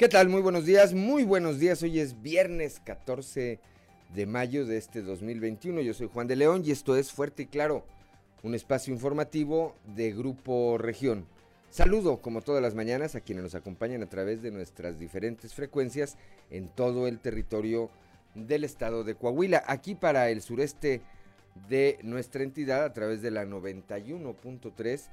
¿Qué tal? Muy buenos días, muy buenos días. Hoy es viernes 14 de mayo de este 2021. Yo soy Juan de León y esto es Fuerte y Claro, un espacio informativo de Grupo Región. Saludo, como todas las mañanas, a quienes nos acompañan a través de nuestras diferentes frecuencias en todo el territorio del estado de Coahuila. Aquí para el sureste de nuestra entidad a través de la 91.3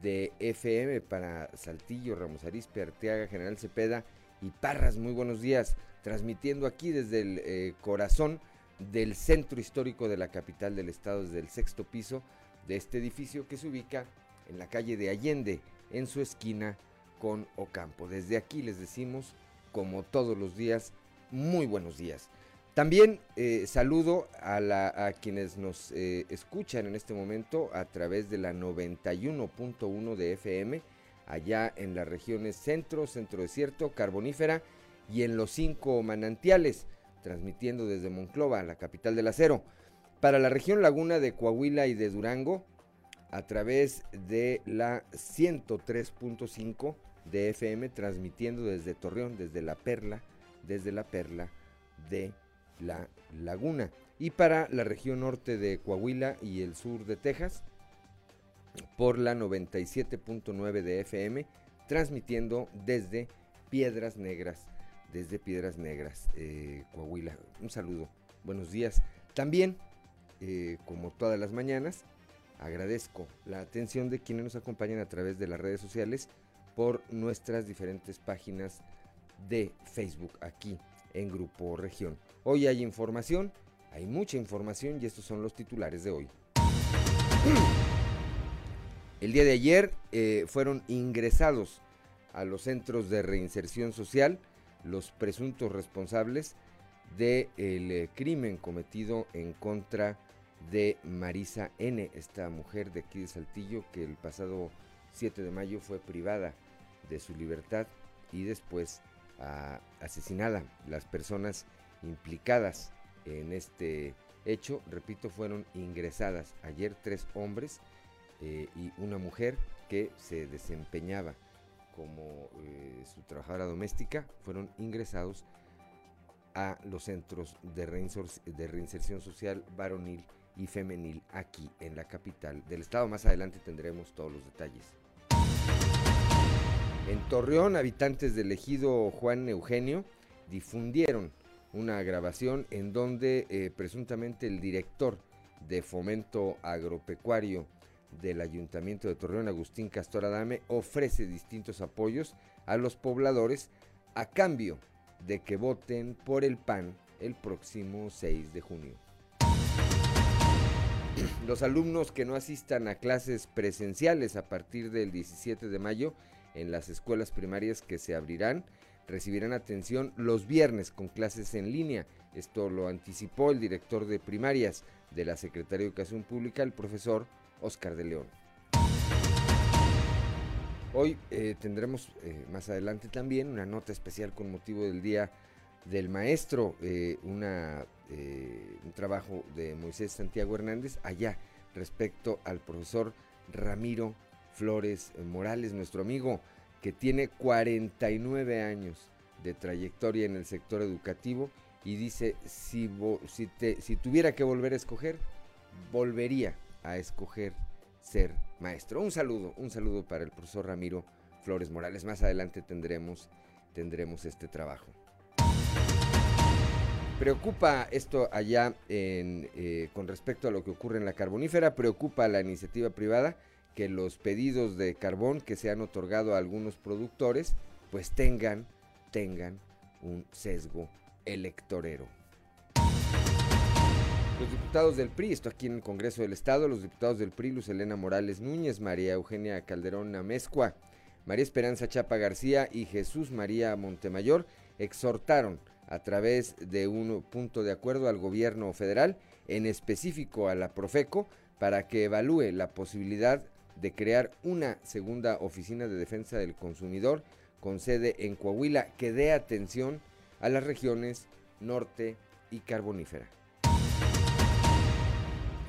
de FM para Saltillo, Ramos Arizpe, Arteaga, General Cepeda y Parras. Muy buenos días, transmitiendo aquí desde el eh, corazón del centro histórico de la capital del estado, desde el sexto piso de este edificio que se ubica en la calle de Allende, en su esquina con Ocampo. Desde aquí les decimos, como todos los días, muy buenos días. También eh, saludo a, quienes nos eh, escuchan en este momento a través de la 91.1 de FM allá en las regiones centro, centro desierto, carbonífera y en los cinco manantiales, transmitiendo desde Monclova, la capital del acero. Para la región laguna de Coahuila y de Durango, a través de la 103.5 de FM, transmitiendo desde Torreón, desde la Perla, desde la Perla de la Laguna. Y para la región norte de Coahuila y el sur de Texas, por la 97.9 de FM, transmitiendo desde Piedras Negras, desde Piedras Negras, eh, Coahuila. Un saludo, buenos días. También, eh, como todas las mañanas, agradezco la atención de quienes nos acompañan a través de las redes sociales por nuestras diferentes páginas de Facebook aquí en Grupo Región. Hoy hay información, hay mucha información y estos son los titulares de hoy. El día de ayer eh, fueron ingresados a los centros de reinserción social los presuntos responsables del eh, crimen cometido en contra de Marisa N., esta mujer de aquí de Saltillo que el pasado 7 de mayo fue privada de su libertad y después ah, asesinada. Las personas implicadas en este hecho, repito, fueron ingresadas ayer tres hombres eh, y una mujer que se desempeñaba como eh, su trabajadora doméstica fueron ingresados a los centros de, reinserción social varonil y femenil aquí en la capital del estado. Más adelante tendremos todos los detalles. En Torreón, habitantes del ejido Juan Eugenio difundieron una grabación en donde eh, presuntamente el director de fomento agropecuario del Ayuntamiento de Torreón, Agustín Castor Adame, ofrece distintos apoyos a los pobladores a cambio de que voten por el PAN el próximo 6 de junio. Los alumnos que no asistan a clases presenciales a partir del 17 de mayo en las escuelas primarias que se abrirán recibirán atención los viernes con clases en línea. Esto lo anticipó el director de primarias de la Secretaría de Educación Pública, el profesor Oscar de León. Hoy eh, tendremos eh, más adelante también una nota especial con motivo del Día del Maestro, eh, un trabajo de Moisés Santiago Hernández allá respecto al profesor Ramiro Flores Morales, nuestro amigo que tiene 49 años de trayectoria en el sector educativo y dice, si, si tuviera que volver a escoger, volvería a escoger ser maestro. Un saludo, un saludo para el profesor Ramiro Flores Morales. Más adelante tendremos, tendremos este trabajo. Preocupa esto allá eh, con respecto a lo que ocurre en la carbonífera, preocupa a la iniciativa privada que los pedidos de carbón que se han otorgado a algunos productores pues tengan, tengan un sesgo electorero. Los diputados del PRI, esto aquí en el Congreso del Estado, los diputados del PRI, Luz Elena Morales Núñez, María Eugenia Calderón Amezcua, María Esperanza Chapa García y Jesús María Montemayor exhortaron a través de un punto de acuerdo al gobierno federal, en específico a la Profeco, para que evalúe la posibilidad de crear una segunda oficina de defensa del consumidor con sede en Coahuila que dé atención a las regiones norte y carbonífera.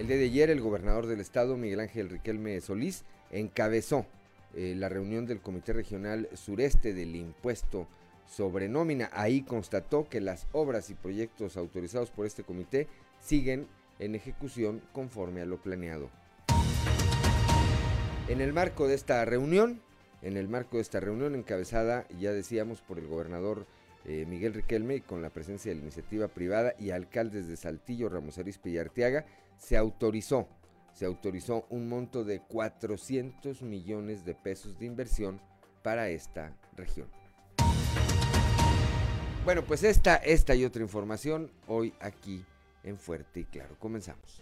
El día de ayer el gobernador del estado, Miguel Ángel Riquelme Solís, encabezó eh, la reunión del Comité Regional Sureste del Impuesto sobre nómina. Ahí constató que las obras y proyectos autorizados por este comité siguen en ejecución conforme a lo planeado. En el marco de esta reunión, en el marco de esta reunión encabezada, ya decíamos, por el gobernador eh, Miguel Riquelme con la presencia de la iniciativa privada y alcaldes de Saltillo, Ramos Arizpe y Arteaga, se autorizó, se autorizó un monto de 400 millones de pesos de inversión para esta región. Bueno, pues esta, esta y otra información hoy aquí en Fuerte y Claro. Comenzamos.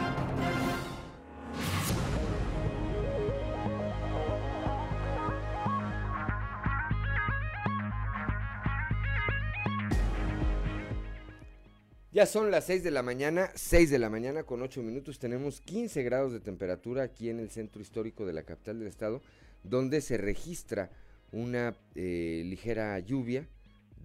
Ya son las 6 de la mañana, 6 de la mañana con 8 minutos. Tenemos 15 grados de temperatura aquí en el centro histórico de la capital del estado, donde se registra una eh, ligera lluvia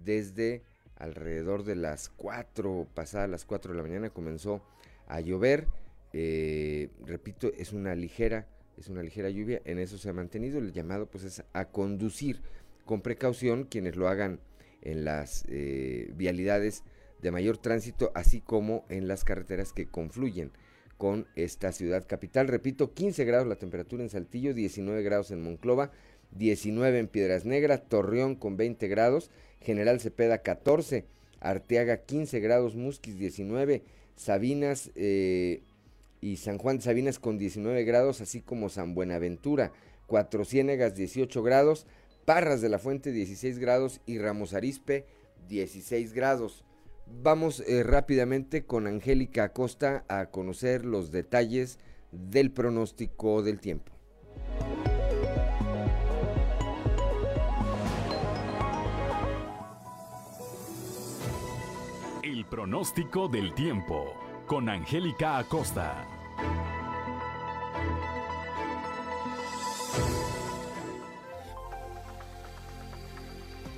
desde alrededor de las 4, pasadas las 4 de la mañana comenzó a llover. Eh, repito, es una ligera, es una ligera lluvia. En eso se ha mantenido. El llamado pues es a conducir con precaución quienes lo hagan en las eh, vialidades de mayor tránsito, así como en las carreteras que confluyen con esta ciudad capital. Repito, 15 grados la temperatura en Saltillo, 19 grados en Monclova, 19 en Piedras Negras, Torreón con 20 grados, General Cepeda 14, Arteaga 15 grados, Musquis 19, Sabinas eh, y San Juan de Sabinas con 19 grados, así como San Buenaventura, Cuatro Ciénegas 18 grados, Parras de la Fuente 16 grados y Ramos Arispe 16 grados. Vamos eh, rápidamente con Angélica Acosta a conocer los detalles del pronóstico del tiempo. El pronóstico del tiempo con Angélica Acosta.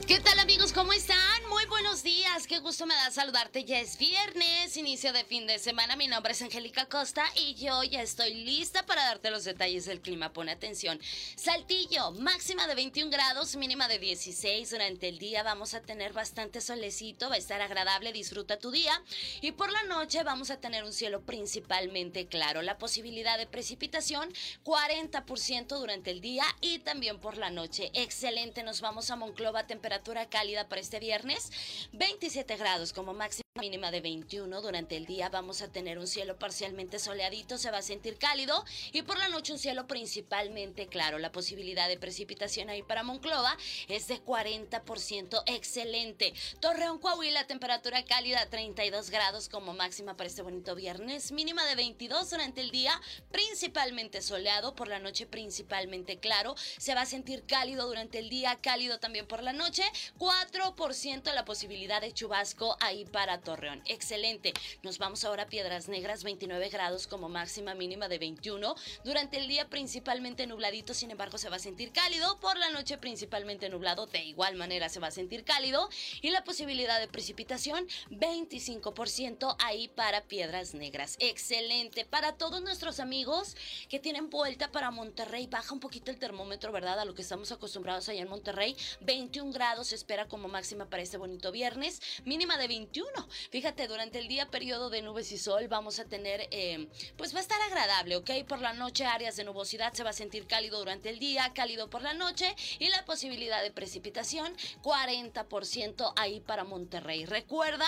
¿Qué tal amigos? ¿Cómo están? Muy buenos días. Qué gusto me da saludarte. Ya es viernes, inicio de fin de semana. Mi nombre es Angélica Costa y yo ya estoy lista para darte los detalles del clima. Pone atención. Saltillo, máxima de 21 grados, mínima de 16. Durante el día vamos a tener bastante solecito, va a estar agradable, disfruta tu día. Y por la noche vamos a tener un cielo principalmente claro. La posibilidad de precipitación 40% durante el día y también por la noche. Excelente, nos vamos a Monclova, temperatura cálida para este viernes, 27 grados como máxima mínima de 21. Durante el día vamos a tener un cielo parcialmente soleadito, se va a sentir cálido y por la noche un cielo principalmente claro. La posibilidad de precipitación ahí para Monclova es de 40%, excelente. Torreón, Coahuila, temperatura cálida 32 grados como máxima para este bonito viernes, mínima de 22 durante el día, principalmente soleado, por la noche principalmente claro. Se va a sentir cálido durante el día, cálido también por la noche, 4% la posibilidad de chubasco ahí para Torreón. Excelente. Nos vamos ahora a Piedras Negras, 29 grados como máxima mínima de 21. Durante el día principalmente nubladito, sin embargo se va a sentir cálido. Por la noche principalmente nublado, de igual manera se va a sentir cálido. Y la posibilidad de precipitación, 25% ahí para Piedras Negras. Excelente. Para todos nuestros amigos que tienen vuelta para Monterrey, baja un poquito el termómetro, ¿verdad? A lo que estamos acostumbrados allá en Monterrey. 21 grados se espera como máxima para este bonito viernes. Mínima de 21. Fíjate, durante el día periodo de nubes y sol vamos a tener, eh, pues va a estar agradable, ¿ok? Por la noche áreas de nubosidad se va a sentir cálido durante el día, cálido por la noche y la posibilidad de precipitación 40% ahí para Monterrey. Recuerda,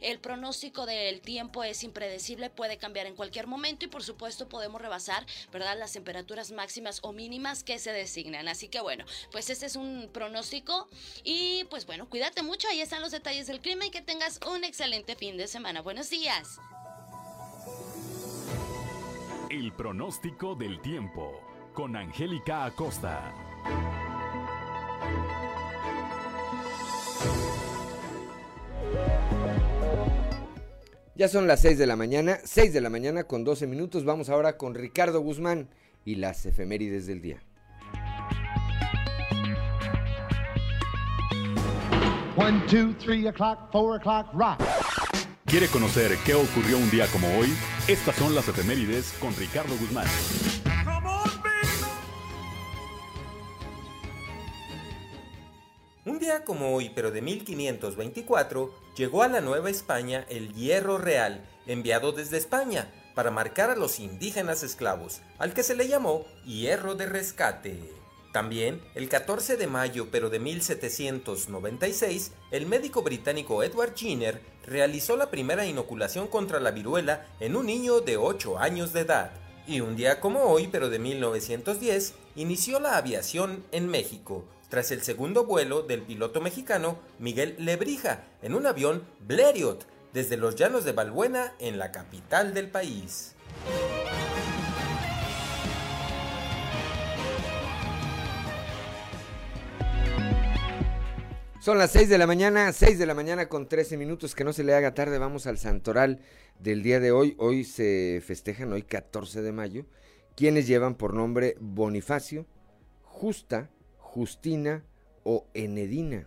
el pronóstico del tiempo es impredecible, puede cambiar en cualquier momento y por supuesto podemos rebasar, ¿verdad? Las temperaturas máximas o mínimas que se designan. Así que bueno, pues este es un pronóstico y pues bueno, cuídate mucho, ahí están los detalles del clima y que tengas un excelente excelente fin de semana. Buenos días. El pronóstico del tiempo con Angélica Acosta. Ya son las 6 de la mañana, 6 de la mañana con 12 minutos. Vamos ahora con Ricardo Guzmán y las efemérides del día. One, two, three o'clock, four o'clock, rock. ¿Quiere conocer qué ocurrió un día como hoy? Estas son las efemérides con Ricardo Guzmán. Un día como hoy, pero de 1524, llegó a la Nueva España el hierro real, enviado desde España, para marcar a los indígenas esclavos, al que se le llamó hierro de rescate. También, el 14 de mayo pero de 1796, el médico británico Edward Jenner realizó la primera inoculación contra la viruela en un niño de 8 años de edad. Y un día como hoy pero de 1910, inició la aviación en México, tras el segundo vuelo del piloto mexicano Miguel Lebrija en un avión Blériot desde los llanos de Balbuena en la capital del país. Son las 6 de la mañana, 6 de la mañana con 13 minutos, que no se le haga tarde, vamos al santoral del día de hoy. Hoy se festejan, hoy 14 de mayo, quienes llevan por nombre Bonifacio, Justa, Justina o Enedina.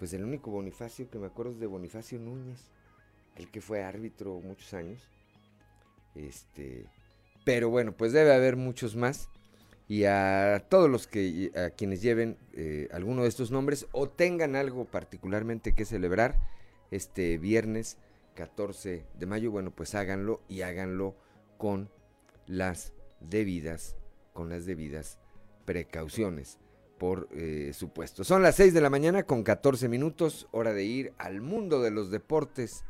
Pues el único Bonifacio que me acuerdo es de Bonifacio Núñez, el que fue árbitro muchos años. Este, pero bueno, pues debe haber muchos más. Y a todos los que a quienes lleven eh, alguno de estos nombres o tengan algo particularmente que celebrar este viernes 14 de mayo, bueno, pues háganlo y háganlo con las debidas con las debidas precauciones por eh, supuesto. Son las 6 de la mañana con 14 minutos, hora de ir al mundo de los deportes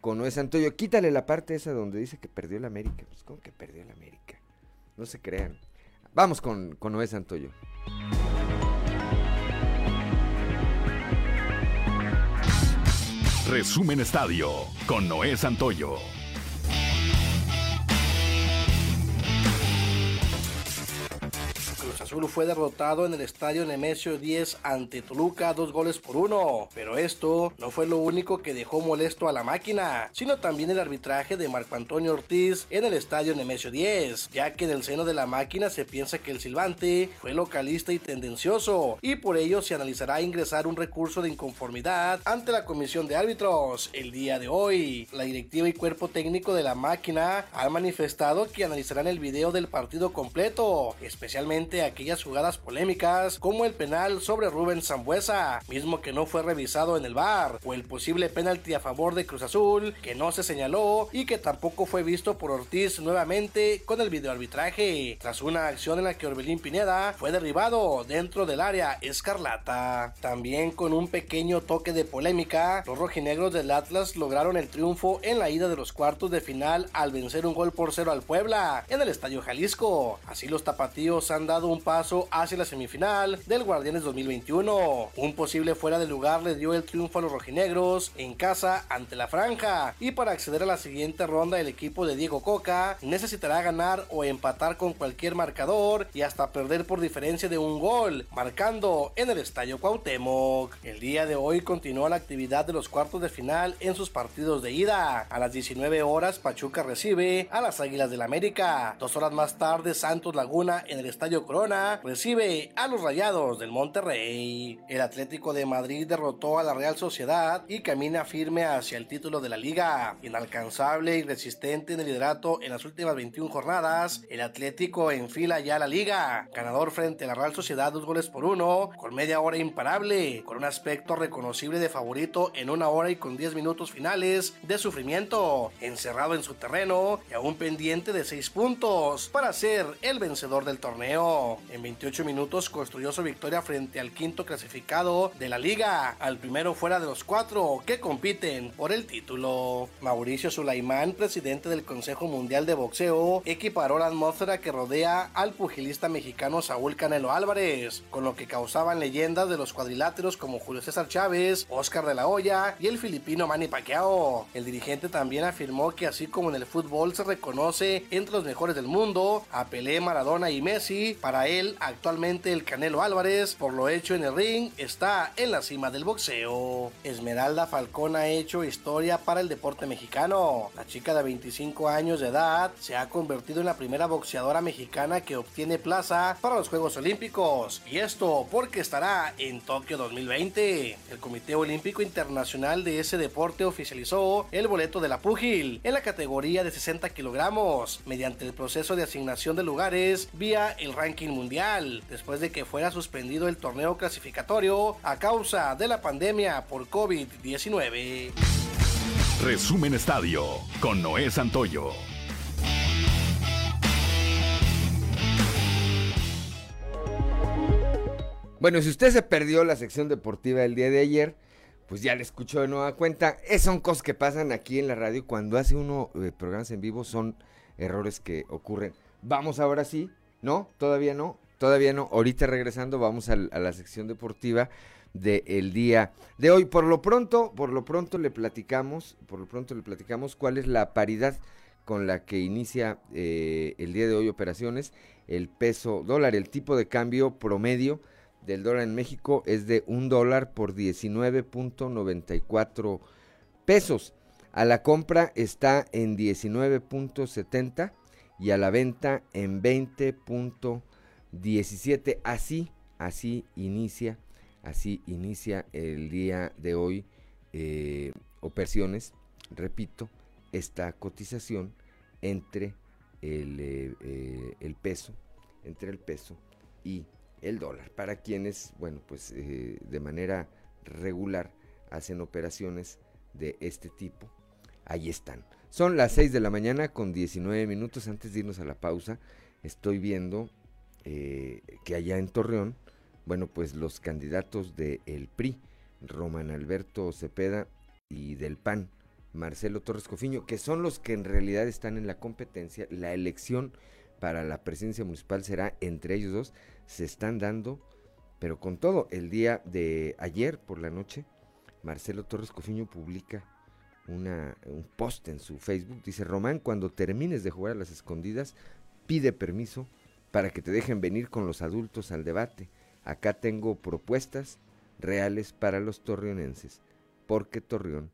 con Noé Santoyo. Quítale la parte esa donde dice que perdió el América. Pues ¿cómo que perdió el América? No se crean. Vamos con, con Noé Santoyo. Resumen Estadio con Noé Santoyo. Azul fue derrotado en el estadio Nemesio 10 ante Toluca dos goles por uno. Pero esto no fue lo único que dejó molesto a la máquina, sino también el arbitraje de Marco Antonio Ortiz en el estadio Nemesio 10, ya que en el seno de la máquina se piensa que el silbante fue localista y tendencioso, y por ello se analizará ingresar un recurso de inconformidad ante la comisión de árbitros el día de hoy. La directiva y cuerpo técnico de la máquina han manifestado que analizarán el video del partido completo, especialmente a aquellas jugadas polémicas como el penal sobre Rubén Zambuesa, mismo que no fue revisado en el bar, o el posible penalti a favor de Cruz Azul que no se señaló y que tampoco fue visto por Ortiz nuevamente con el videoarbitraje, tras una acción en la que Orbelín Pineda fue derribado dentro del área escarlata. También con un pequeño toque de polémica, los rojinegros del Atlas lograron el triunfo en la ida de los cuartos de final al vencer un gol por cero al Puebla en el Estadio Jalisco. Así los tapatíos han dado un paso hacia la semifinal del Guardianes 2021. Un posible fuera de lugar le dio el triunfo a los rojinegros en casa ante la franja y para acceder a la siguiente ronda el equipo de Diego Coca necesitará ganar o empatar con cualquier marcador y hasta perder por diferencia de un gol, marcando en el Estadio Cuauhtémoc. El día de hoy continúa la actividad de los cuartos de final en sus partidos de ida. A las 19 horas Pachuca recibe a las Águilas del América. Dos horas más tarde Santos Laguna en el Estadio Corona recibe a los Rayados del Monterrey. El Atlético de Madrid derrotó a la Real Sociedad y camina firme hacia el título de la liga. Inalcanzable y resistente en el liderato en las últimas 21 jornadas, el Atlético enfila ya la liga. Ganador frente a la Real Sociedad dos goles por uno, con media hora imparable, con un aspecto reconocible de favorito en una hora y con 10 minutos finales de sufrimiento, encerrado en su terreno y aún pendiente de 6 puntos para ser el vencedor del torneo. En 28 minutos construyó su victoria frente al quinto clasificado de la liga, al primero fuera de los cuatro que compiten por el título. Mauricio Sulaimán, presidente del Consejo Mundial de Boxeo, equiparó la atmósfera que rodea al pugilista mexicano Saúl Canelo Álvarez, con lo que causaban leyendas de los cuadriláteros como Julio César Chávez, Oscar de la Hoya y el filipino Manny Pacquiao. El dirigente también afirmó que así como en el fútbol se reconoce entre los mejores del mundo a Pelé, Maradona y Messi, para él él, actualmente el Canelo Álvarez, por lo hecho en el ring, está en la cima del boxeo. Esmeralda Falcón ha hecho historia para el deporte mexicano. La chica de 25 años de edad se ha convertido en la primera boxeadora mexicana que obtiene plaza para los Juegos Olímpicos. Y esto porque estará en Tokio 2020. El Comité Olímpico Internacional de ese deporte oficializó el boleto de la púgil en la categoría de 60 kilogramos mediante el proceso de asignación de lugares vía el ranking mundial después de que fuera suspendido el torneo clasificatorio a causa de la pandemia por COVID-19. Resumen Estadio con Noé Santoyo. Bueno, si usted se perdió la sección deportiva del día de ayer, pues ya le escuchó de nueva cuenta. Es, son cosas que pasan aquí en la radio. Cuando hace uno eh, programas en vivo son errores que ocurren. Vamos ahora sí, ¿no? Todavía no, todavía no. Ahorita regresando vamos a, la sección deportiva del día de hoy. Por lo pronto, por lo pronto le platicamos, por lo pronto le platicamos cuál es la paridad con la que inicia eh, el día de hoy operaciones, el peso dólar, el tipo de cambio promedio del dólar en México es de un dólar por 19.94 pesos. A la compra está en 19.70 y a la venta en 20.17. Así, así inicia, así inicia el día de hoy eh, operaciones, repito, esta cotización entre el, eh, eh, el peso, entre el peso y el dólar. Para quienes, bueno, pues eh, de manera regular hacen operaciones de este tipo, ahí están. Son las 6 de la mañana con 19 minutos. Antes de irnos a la pausa, estoy viendo eh, que allá en Torreón, bueno, pues los candidatos del el PRI, Roman Alberto Cepeda y del PAN, Marcelo Torres Cofiño, que son los que en realidad están en la competencia, la elección para la presidencia municipal será entre ellos dos. Se están dando, pero con todo, el día de ayer por la noche, Marcelo Torres Cofiño publica una, un post en su Facebook. Dice, Román, cuando termines de jugar a las escondidas, pide permiso para que te dejen venir con los adultos al debate. Acá tengo propuestas reales para los torreonenses, porque Torreón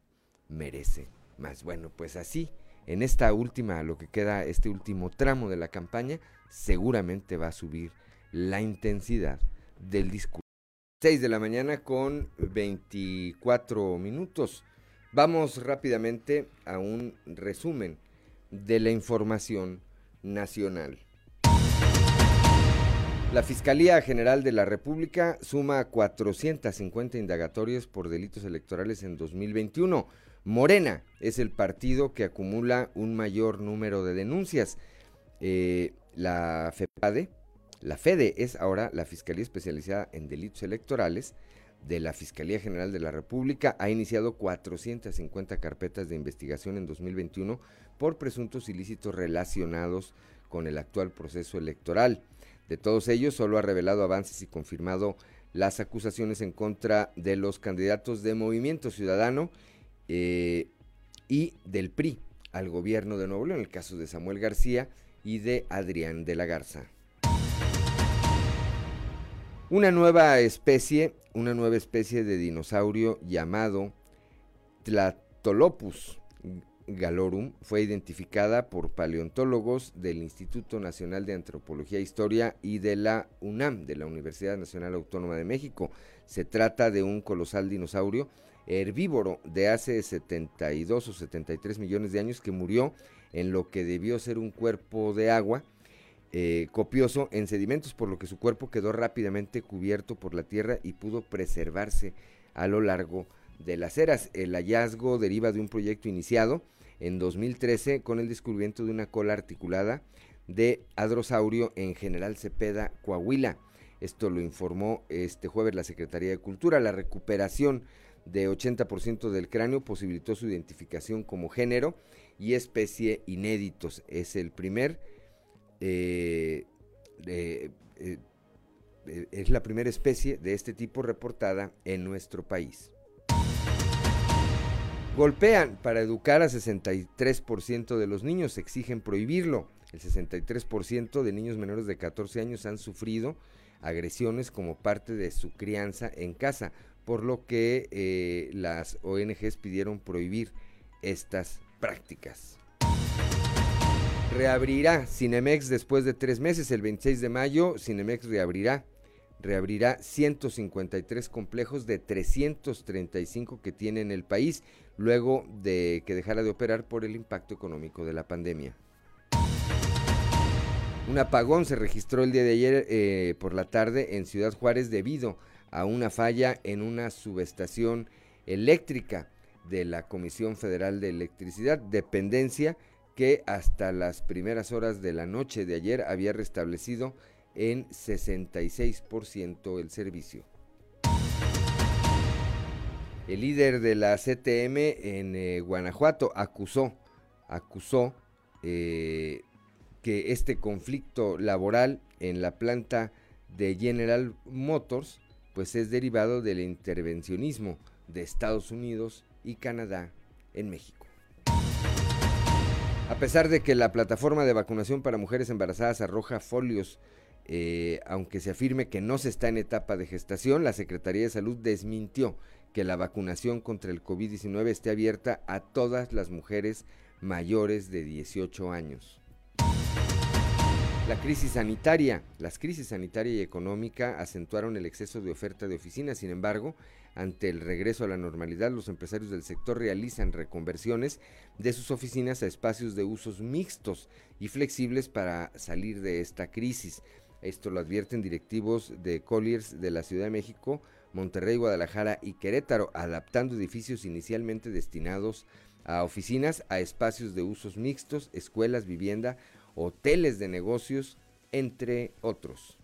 merece más. Bueno, pues así, en esta última, lo que queda, este último tramo de la campaña, seguramente va a subir la intensidad del discurso. 6 de la mañana con 24 minutos. Vamos rápidamente a un resumen de la información nacional. La Fiscalía General de la República suma 450 indagatorias por delitos electorales en 2021. Morena es el partido que acumula un mayor número de denuncias. Eh, la FEPADE la FEDE es ahora la Fiscalía Especializada en Delitos Electorales de la Fiscalía General de la República. Ha iniciado 450 carpetas de investigación en 2021 por presuntos ilícitos relacionados con el actual proceso electoral. De todos ellos, solo ha revelado avances y confirmado las acusaciones en contra de los candidatos de Movimiento Ciudadano eh, y del PRI al gobierno de Nuevo León, el caso de Samuel García y de Adrián de la Garza. Una nueva especie, una nueva especie de dinosaurio llamado Tlatolopus galorum fue identificada por paleontólogos del Instituto Nacional de Antropología e Historia y de la UNAM, de la Universidad Nacional Autónoma de México. Se trata de un colosal dinosaurio herbívoro de hace 72 o 73 millones de años que murió en lo que debió ser un cuerpo de agua eh, copioso en sedimentos, por lo que su cuerpo quedó rápidamente cubierto por la tierra y pudo preservarse a lo largo de las eras. El hallazgo deriva de un proyecto iniciado en 2013 con el descubrimiento de una cola articulada de adrosaurio en General Cepeda, Coahuila. Esto lo informó este jueves la Secretaría de Cultura. La recuperación de 80% del cráneo posibilitó su identificación como género y especie inéditos. Es el primer eh, eh, eh, es la primera especie de este tipo reportada en nuestro país. Golpean para educar a 63% de los niños, exigen prohibirlo. El 63% de niños menores de 14 años han sufrido agresiones como parte de su crianza en casa, por lo que las ONGs pidieron prohibir estas prácticas. Reabrirá Cinemex después de tres meses, el 26 de mayo, Cinemex reabrirá reabrirá 153 complejos de 335 que tiene en el país, luego de que dejara de operar por el impacto económico de la pandemia. Un apagón se registró el día de ayer eh, por la tarde en Ciudad Juárez debido a una falla en una subestación eléctrica de la Comisión Federal de Electricidad, dependencia que hasta las primeras horas de la noche de ayer había restablecido en 66% el servicio. El líder de la CTM en eh, Guanajuato acusó, acusó eh, que este conflicto laboral en la planta de General Motors pues es derivado del intervencionismo de Estados Unidos y Canadá en México. A pesar de que la plataforma de vacunación para mujeres embarazadas arroja folios eh, aunque se afirme que no se está en etapa de gestación, la Secretaría de Salud desmintió que la vacunación contra el COVID-19 esté abierta a todas las mujeres mayores de 18 años. La crisis sanitaria, las crisis sanitaria y económica acentuaron el exceso de oferta de oficinas, sin embargo, ante el regreso a la normalidad, los empresarios del sector realizan reconversiones de sus oficinas a espacios de usos mixtos y flexibles para salir de esta crisis. Esto lo advierten directivos de Colliers de la Ciudad de México, Monterrey, Guadalajara y Querétaro, adaptando edificios inicialmente destinados a oficinas a espacios de usos mixtos, escuelas, vivienda, hoteles de negocios, entre otros.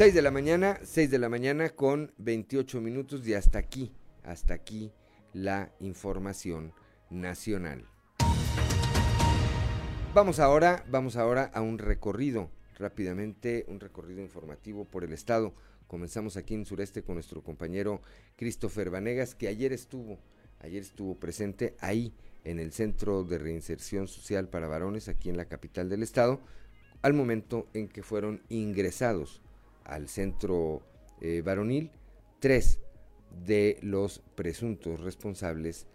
6 de la mañana, 6 de la mañana con 28 minutos y hasta aquí, hasta aquí la información nacional. Vamos ahora, vamos ahora a un recorrido, rápidamente, un recorrido informativo por el estado. Comenzamos aquí en Sureste con nuestro compañero Christopher Vanegas, que ayer estuvo, ayer estuvo presente ahí en el Centro de Reinserción Social para Varones, aquí en la capital del estado, al momento en que fueron ingresados al centro eh, varonil tres de los presuntos responsables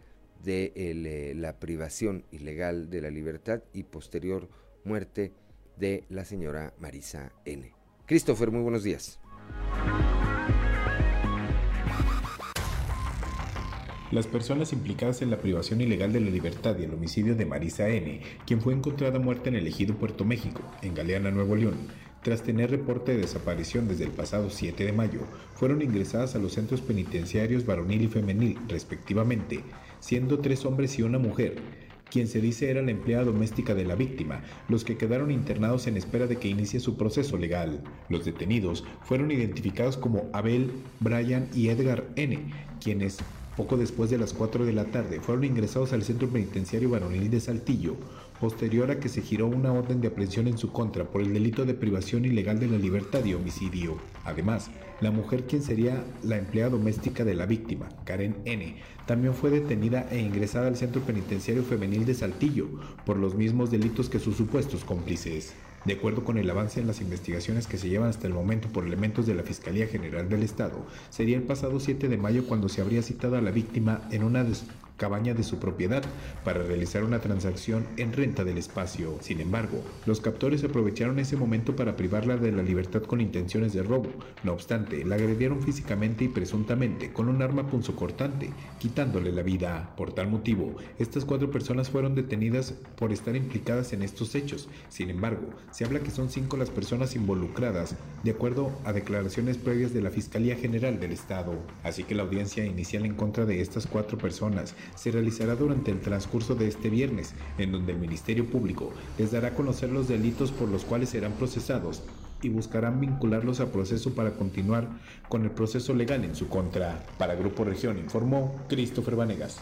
de eh, la privación ilegal de la libertad y posterior muerte de la señora Marisa N. Christopher, muy buenos días. Las personas implicadas en la privación ilegal de la libertad y el homicidio de Marisa N., quien fue encontrada muerta en el ejido Puerto México, en Galeana, Nuevo León, tras tener reporte de desaparición desde el pasado 7 de mayo, fueron ingresadas a los centros penitenciarios varonil y femenil, respectivamente, siendo tres hombres y una mujer, quien se dice era la empleada doméstica de la víctima, los que quedaron internados en espera de que inicie su proceso legal. Los detenidos fueron identificados como Abel, Brian y Edgar N., quienes poco después de las 4 de la tarde fueron ingresados al centro penitenciario varonil de Saltillo, posterior a que se giró una orden de aprehensión en su contra por el delito de privación ilegal de la libertad y homicidio. Además, la mujer quien sería la empleada doméstica de la víctima, Karen N., también fue detenida e ingresada al centro penitenciario femenil de Saltillo por los mismos delitos que sus supuestos cómplices. De acuerdo con el avance en las investigaciones que se llevan hasta el momento por elementos de la Fiscalía General del Estado, sería el pasado 7 de mayo cuando se habría citado a la víctima en una cabaña de su propiedad para realizar una transacción en renta del espacio. Sin embargo, los captores aprovecharon ese momento para privarla de la libertad con intenciones de robo. No obstante, la agredieron físicamente y presuntamente con un arma punzocortante, quitándole la vida. Por tal motivo, estas cuatro personas fueron detenidas por estar implicadas en estos hechos. Sin embargo, se habla que son cinco las personas involucradas, de acuerdo a declaraciones previas de la Fiscalía General del Estado. Así que la audiencia inicial en contra de estas cuatro personas se realizará durante el transcurso de este viernes, en donde el Ministerio Público les dará a conocer los delitos por los cuales serán procesados y buscarán vincularlos a proceso para continuar con el proceso legal en su contra. Para Grupo Región informó Christopher Vanegas.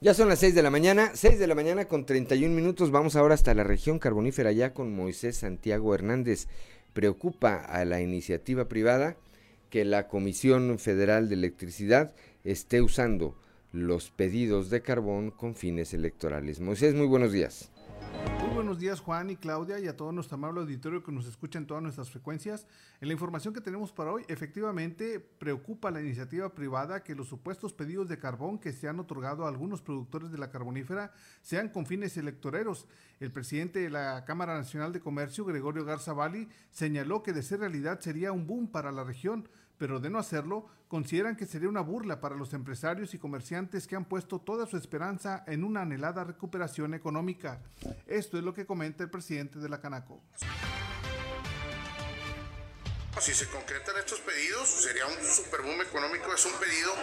Ya son las 6 de la mañana, 6 de la mañana con 31 minutos. Vamos ahora hasta la región carbonífera ya con Moisés Santiago Hernández preocupa a la iniciativa privada que la Comisión Federal de Electricidad esté usando los pedidos de carbón con fines electorales. Moisés, muy buenos días. Muy buenos días Juan y Claudia y a todo nuestro amable auditorio que nos escucha en todas nuestras frecuencias. En la información que tenemos para hoy, efectivamente preocupa la iniciativa privada que los supuestos pedidos de carbón que se han otorgado a algunos productores de la carbonífera sean con fines electoreros. El presidente de la Cámara Nacional de Comercio, Gregorio Garza Bali, señaló que de ser realidad sería un boom para la región, pero de no hacerlo, consideran que sería una burla para los empresarios y comerciantes que han puesto toda su esperanza en una anhelada recuperación económica. Esto es lo que comenta el presidente de la Canaco. Si se concretan estos pedidos, sería un superboom económico. Es un pedido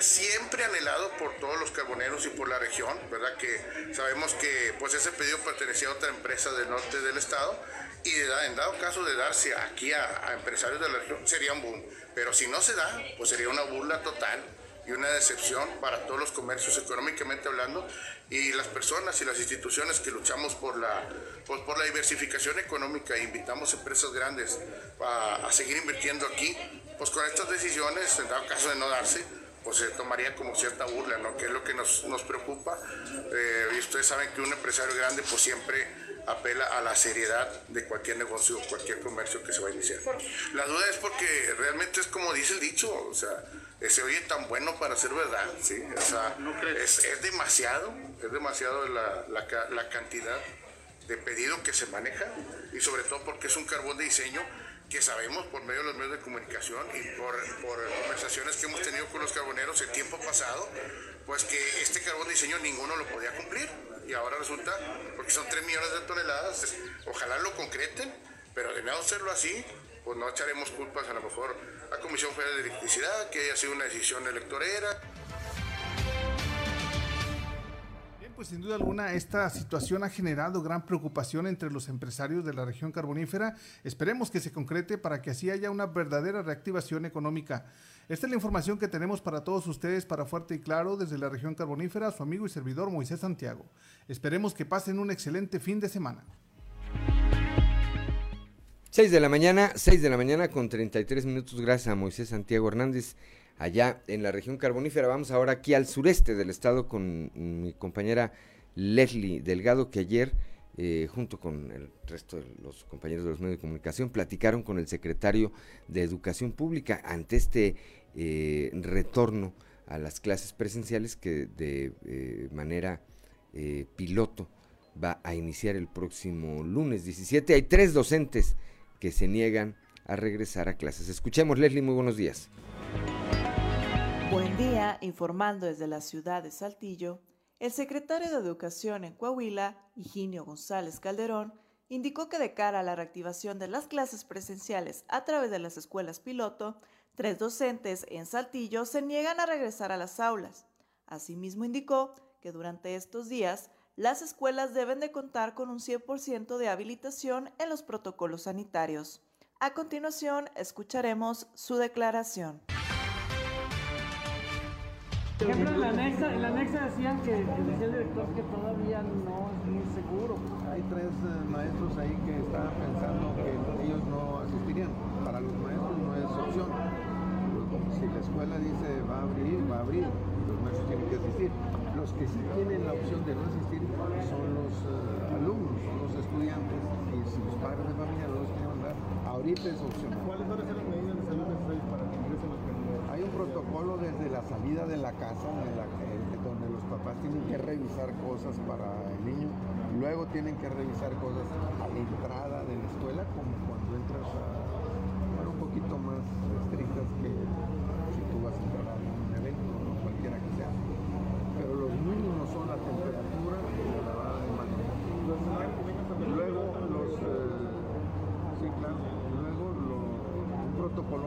siempre anhelado por todos los carboneros y por la región, ¿verdad? Que sabemos que pues ese pedido pertenecía a otra empresa del norte del estado y en dado caso de darse aquí a, empresarios de la región, sería un boom. Pero si no se da, pues sería una burla total y una decepción para todos los comercios económicamente hablando y las personas y las instituciones que luchamos por la, pues por la diversificación económica e invitamos empresas grandes a, a, seguir invirtiendo aquí, pues con estas decisiones, en dado caso de no darse, pues se tomaría como cierta burla, ¿no? Que es lo que nos, nos preocupa. Eh, y ustedes saben que un empresario grande pues siempre apela a la seriedad de cualquier negocio, cualquier comercio que se va a iniciar. La duda es porque realmente es como dice el dicho, o sea, se oye tan bueno para ser verdad, ¿sí? O sea, es, es demasiado, es demasiado la, la, la cantidad de pedido que se maneja y sobre todo porque es un carbón de diseño que sabemos por medio de los medios de comunicación y por, por, conversaciones que hemos tenido con los carboneros el tiempo pasado, pues que este carbón de diseño ninguno lo podía cumplir y ahora resulta, porque son 3 millones de toneladas, ojalá lo concreten, pero de no hacerlo así, pues no echaremos culpas a lo mejor a Comisión Federal de Electricidad, que haya sido una decisión electorera. Bien, pues sin duda alguna esta situación ha generado gran preocupación entre los empresarios de la región carbonífera. Esperemos que se concrete para que así haya una verdadera reactivación económica. Esta es la información que tenemos para todos ustedes para Fuerte y Claro desde la región carbonífera, su amigo y servidor Moisés Santiago. Esperemos que pasen un excelente fin de semana. 6 de la mañana, 6 de la mañana con 33 minutos, gracias a Moisés Santiago Hernández, allá en la región carbonífera. Vamos ahora aquí al sureste del estado con mi compañera Leslie Delgado, que ayer, eh, junto con el resto de los compañeros de los medios de comunicación, platicaron con el secretario de Educación Pública ante este eh, retorno a las clases presenciales que de eh, manera eh, piloto va a iniciar el próximo lunes 17. Hay tres docentes que se niegan a regresar a clases. Escuchemos, Leslie, muy buenos días. Buen día, informando desde la ciudad de Saltillo, el secretario de Educación en Coahuila, Higinio González Calderón, indicó que de cara a la reactivación de las clases presenciales a través de las escuelas piloto, Tres docentes en Saltillo se niegan a regresar a las aulas. Asimismo indicó que durante estos días las escuelas deben de contar con un 100% de habilitación en los protocolos sanitarios. A continuación, escucharemos su declaración. Por ejemplo, en la anexa, en la anexa decían que, decía el director que todavía no es muy seguro. Hay tres eh, maestros ahí que están pensando que ellos no asistirían. Para los maestros no es opción si la escuela dice va a abrir, va a abrir, los maestros tienen que asistir. Los que sí tienen la opción de no asistir son los uh, alumnos, son los estudiantes, y los padres de familia no los quieren mandar, ahorita es opción. ¿Cuáles van a ser las medidas de salud necesarias para que ingresen los candidatos? Hay un protocolo desde la salida de la casa, la que, donde los papás tienen que revisar cosas para el niño, luego tienen que revisar cosas a la entrada de la escuela, como cuando entras a, un poquito más estrictas que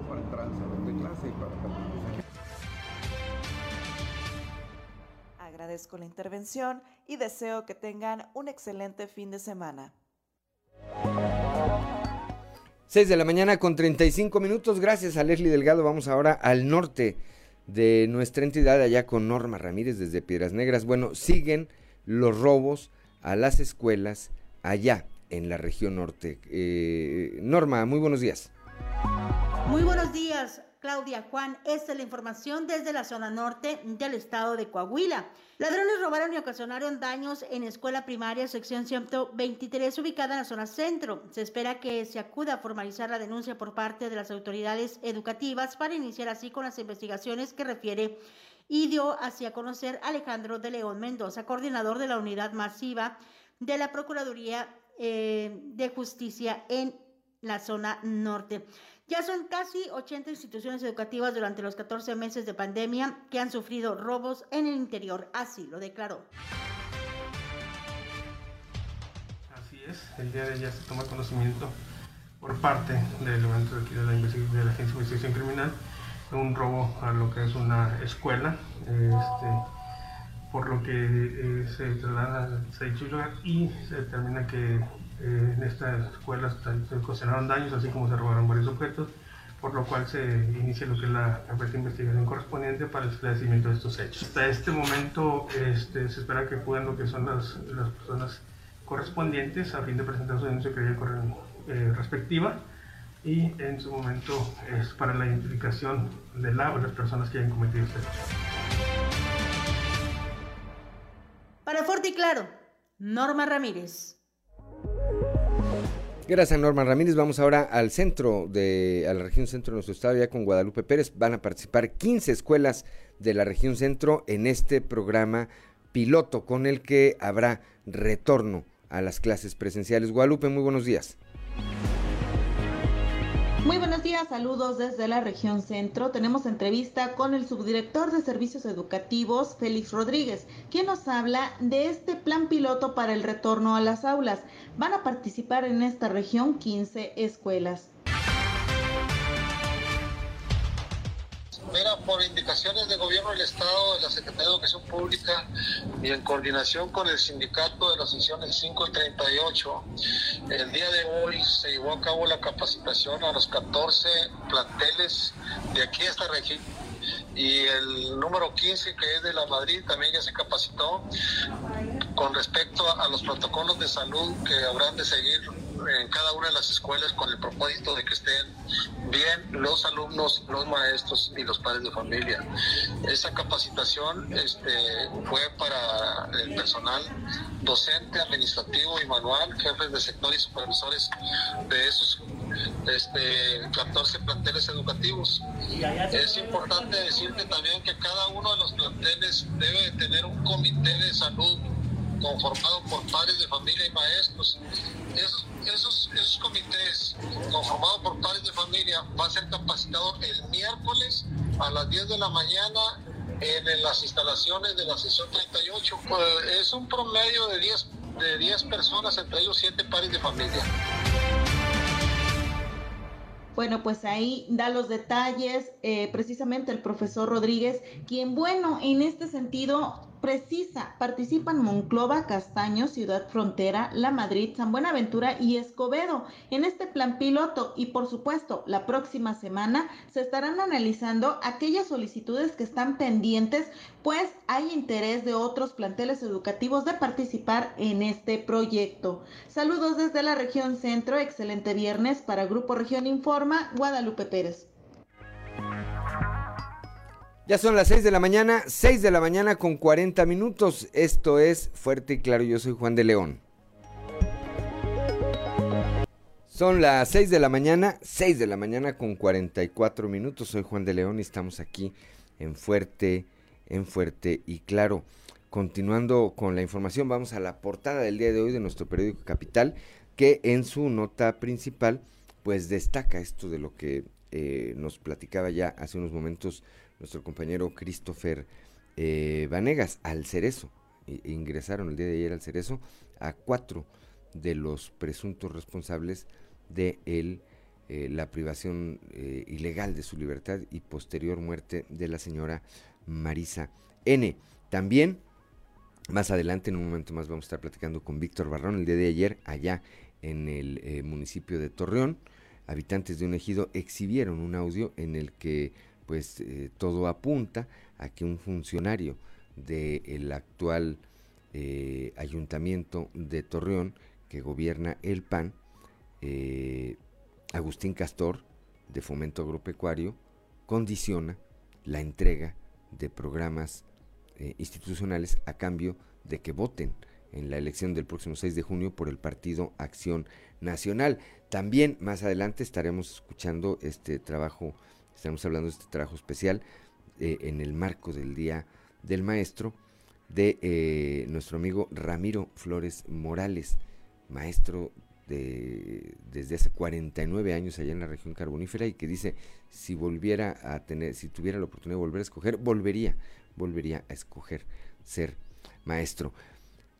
para entrar al salón de clase y para Agradezco la intervención y deseo que tengan un excelente fin de semana. 6 de la mañana con 35 minutos. Gracias a Leslie Delgado. Vamos ahora al norte de nuestra entidad, allá con Norma Ramírez desde Piedras Negras. Bueno, siguen los robos a las escuelas allá en la región norte. Eh, Norma, muy buenos días. Muy buenos días. Claudia Juan, esta es la información desde la zona norte del estado de Coahuila. Ladrones robaron y ocasionaron daños en escuela primaria sección 123 ubicada en la zona centro. Se espera que se acuda a formalizar la denuncia por parte de las autoridades educativas para iniciar así con las investigaciones que refiere y dio hacia conocer Alejandro de León Mendoza, coordinador de la unidad masiva de la Procuraduría eh, de Justicia en la zona norte. Ya son casi 80 instituciones educativas durante los 14 meses de pandemia que han sufrido robos en el interior, así lo declaró. Así es, el día de ayer se toma conocimiento por parte del elemento de, la, de la Agencia de Investigación Criminal de un robo a lo que es una escuela, este, por lo que eh, se traslada a dicho lugar y se determina que eh, en esta escuela se ocasionaron daños, así como se robaron varios objetos, por lo cual se inicia lo que es la de investigación correspondiente para el esclarecimiento de estos hechos. Hasta este momento este, se espera que acudan lo que son las, las, personas correspondientes a fin de presentar su denuncia eh, respectiva y en su momento es para la identificación de la o las personas que hayan cometido este hecho. Para Fuerte y Claro, Norma Ramírez. Gracias, Norma Ramírez. Vamos ahora al centro de, la región centro de nuestro estado, ya con Guadalupe Pérez. Van a participar 15 escuelas de la región centro en este programa piloto con el que habrá retorno a las clases presenciales. Guadalupe, muy buenos días. Muy buenos días, saludos desde la región centro. Tenemos entrevista con el subdirector de servicios educativos, Félix Rodríguez, quien nos habla de este plan piloto para el retorno a las aulas. Van a participar en esta región 15 escuelas. Mira, por indicaciones del gobierno del Estado, de la Secretaría de Educación Pública y en coordinación con el sindicato de las sesiones 5 y 38, el día de hoy se llevó a cabo la capacitación a los 14 planteles de aquí a esta región. Y el número 15 que es de la Madrid también ya se capacitó con respecto a, los protocolos de salud que habrán de seguir en cada una de las escuelas con el propósito de que estén bien los alumnos, los maestros y los padres de familia. Esa capacitación este, fue para el personal docente, administrativo y manual, jefes de sector y supervisores de esos este, 14 planteles educativos. Es importante decirte también que cada uno de los planteles debe tener un comité de salud conformado por padres de familia y maestros. Esos, esos, esos comités conformados por padres de familia va a ser capacitado el miércoles a las 10 de la mañana en, las instalaciones de la sesión 38. Pues, es un promedio de 10, de 10 personas, entre ellos 7 padres de familia. Bueno, pues ahí da los detalles eh, precisamente el profesor Rodríguez, quien, bueno, en este sentido precisa, participan Monclova, Castaño, Ciudad Frontera, La Madrid, San Buenaventura y Escobedo en este plan piloto y por supuesto la próxima semana se estarán analizando aquellas solicitudes que están pendientes, pues hay interés de otros planteles educativos de participar en este proyecto. Saludos desde la región centro, excelente viernes para Grupo Región Informa, Guadalupe Pérez. Ya son las 6 de la mañana, 6 de la mañana con 40 minutos. Esto es Fuerte y Claro, yo soy Juan de León. Son las 6 de la mañana, 6 de la mañana con 44 minutos. Soy Juan de León y estamos aquí en Fuerte, en Fuerte y Claro. Continuando con la información, vamos a la portada del día de hoy de nuestro periódico Capital, que en su nota principal, pues destaca esto de lo que eh, nos platicaba ya hace unos momentos nuestro compañero Christopher eh, Vanegas al Cerezo. ingresaron el día de ayer al Cerezo a cuatro de los presuntos responsables de el, eh, la privación eh, ilegal de su libertad y posterior muerte de la señora Marisa N. También, más adelante, en un momento más, vamos a estar platicando con Víctor Barrón el día de ayer, allá en el municipio de Torreón. Habitantes de un ejido exhibieron un audio en el que pues eh, todo apunta a que un funcionario del actual eh, ayuntamiento de Torreón, que gobierna el PAN, eh, Agustín Castor, de Fomento Agropecuario, condiciona la entrega de programas institucionales a cambio de que voten en la elección del próximo 6 de junio por el partido Acción Nacional. También más adelante estaremos escuchando este trabajo, estaremos hablando de este trabajo especial eh, en el marco del Día del Maestro de eh, nuestro amigo Ramiro Flores Morales, maestro de, desde hace 49 años allá en la región carbonífera y que dice si volviera a tener, si tuviera la oportunidad de volver a escoger, volvería, volvería a escoger ser maestro.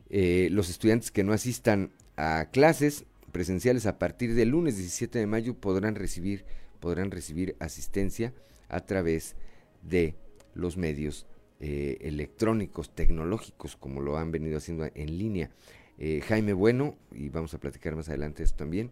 Eh, los estudiantes que no asistan a clases presenciales a partir del lunes 17 de mayo podrán recibir, podrán recibir asistencia a través de los medios eh, electrónicos, tecnológicos, como lo han venido haciendo en línea. Eh, Jaime Bueno, y vamos a platicar más adelante esto también,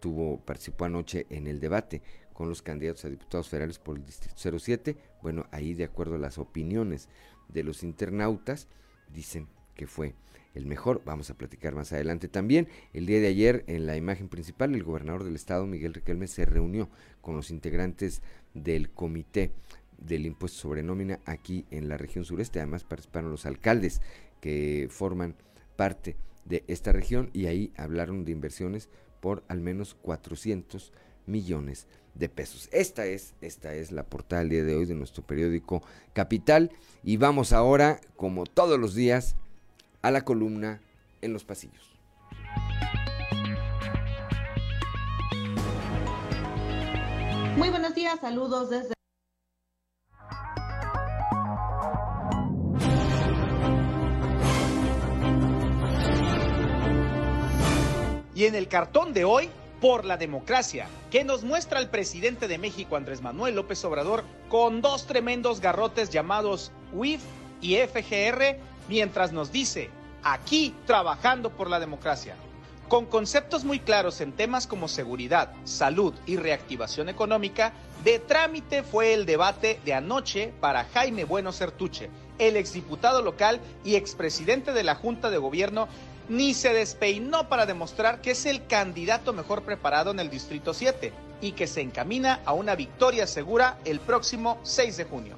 tuvo, participó anoche en el debate con los candidatos a diputados federales por el Distrito 07. Bueno, ahí de acuerdo a las opiniones de los internautas, dicen que fue el mejor. Vamos a platicar más adelante también. El día de ayer, en la imagen principal, el gobernador del estado, Miguel Riquelme, se reunió con los integrantes del comité del impuesto sobre nómina aquí en la región sureste. Además participaron los alcaldes que forman parte de esta región y ahí hablaron de inversiones por al menos 400 millones de pesos. Esta es, esta es la portada del día de hoy de nuestro periódico Capital y vamos ahora, como todos los días, a la columna en los pasillos. Muy buenos días, saludos desde... Y en el cartón de hoy, por la democracia, que nos muestra el presidente de México, Andrés Manuel López Obrador, con dos tremendos garrotes llamados UIF y FGR mientras nos dice, aquí trabajando por la democracia. Con conceptos muy claros en temas como seguridad, salud y reactivación económica, de trámite fue el debate de anoche para Jaime Bueno Certuche, el exdiputado local y expresidente de la Junta de Gobierno, ni se despeinó para demostrar que es el candidato mejor preparado en el Distrito 7 y que se encamina a una victoria segura el próximo 6 de junio.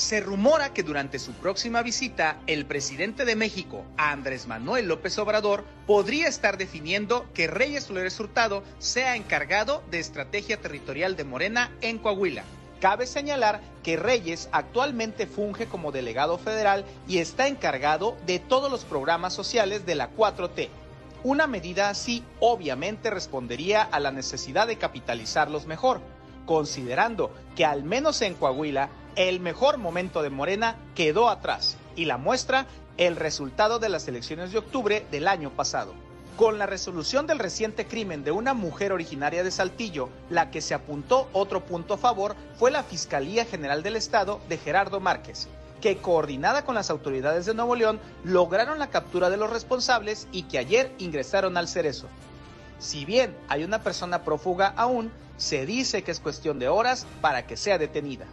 Se rumora que durante su próxima visita, el presidente de México, Andrés Manuel López Obrador, podría estar definiendo que Reyes Flores Hurtado sea encargado de estrategia territorial de Morena en Coahuila. Cabe señalar que Reyes actualmente funge como delegado federal y está encargado de todos los programas sociales de la 4T. Una medida así obviamente respondería a la necesidad de capitalizarlos mejor, considerando que al menos en Coahuila el mejor momento de Morena quedó atrás y la muestra el resultado de las elecciones de octubre del año pasado. Con la resolución del reciente crimen de una mujer originaria de Saltillo, la que se apuntó otro punto a favor fue la Fiscalía General del Estado de Gerardo Márquez, que coordinada con las autoridades de Nuevo León lograron la captura de los responsables y que ayer ingresaron al cerezo. Si bien hay una persona prófuga aún, se dice que es cuestión de horas para que sea detenida.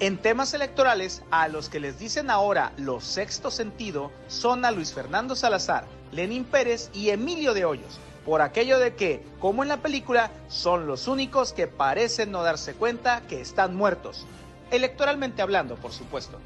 En temas electorales, a los que les dicen ahora los sexto sentido son a Luis Fernando Salazar, Lenín Pérez y Emilio de Hoyos, por aquello de que, como en la película, son los únicos que parecen no darse cuenta que están muertos. Electoralmente hablando, por supuesto.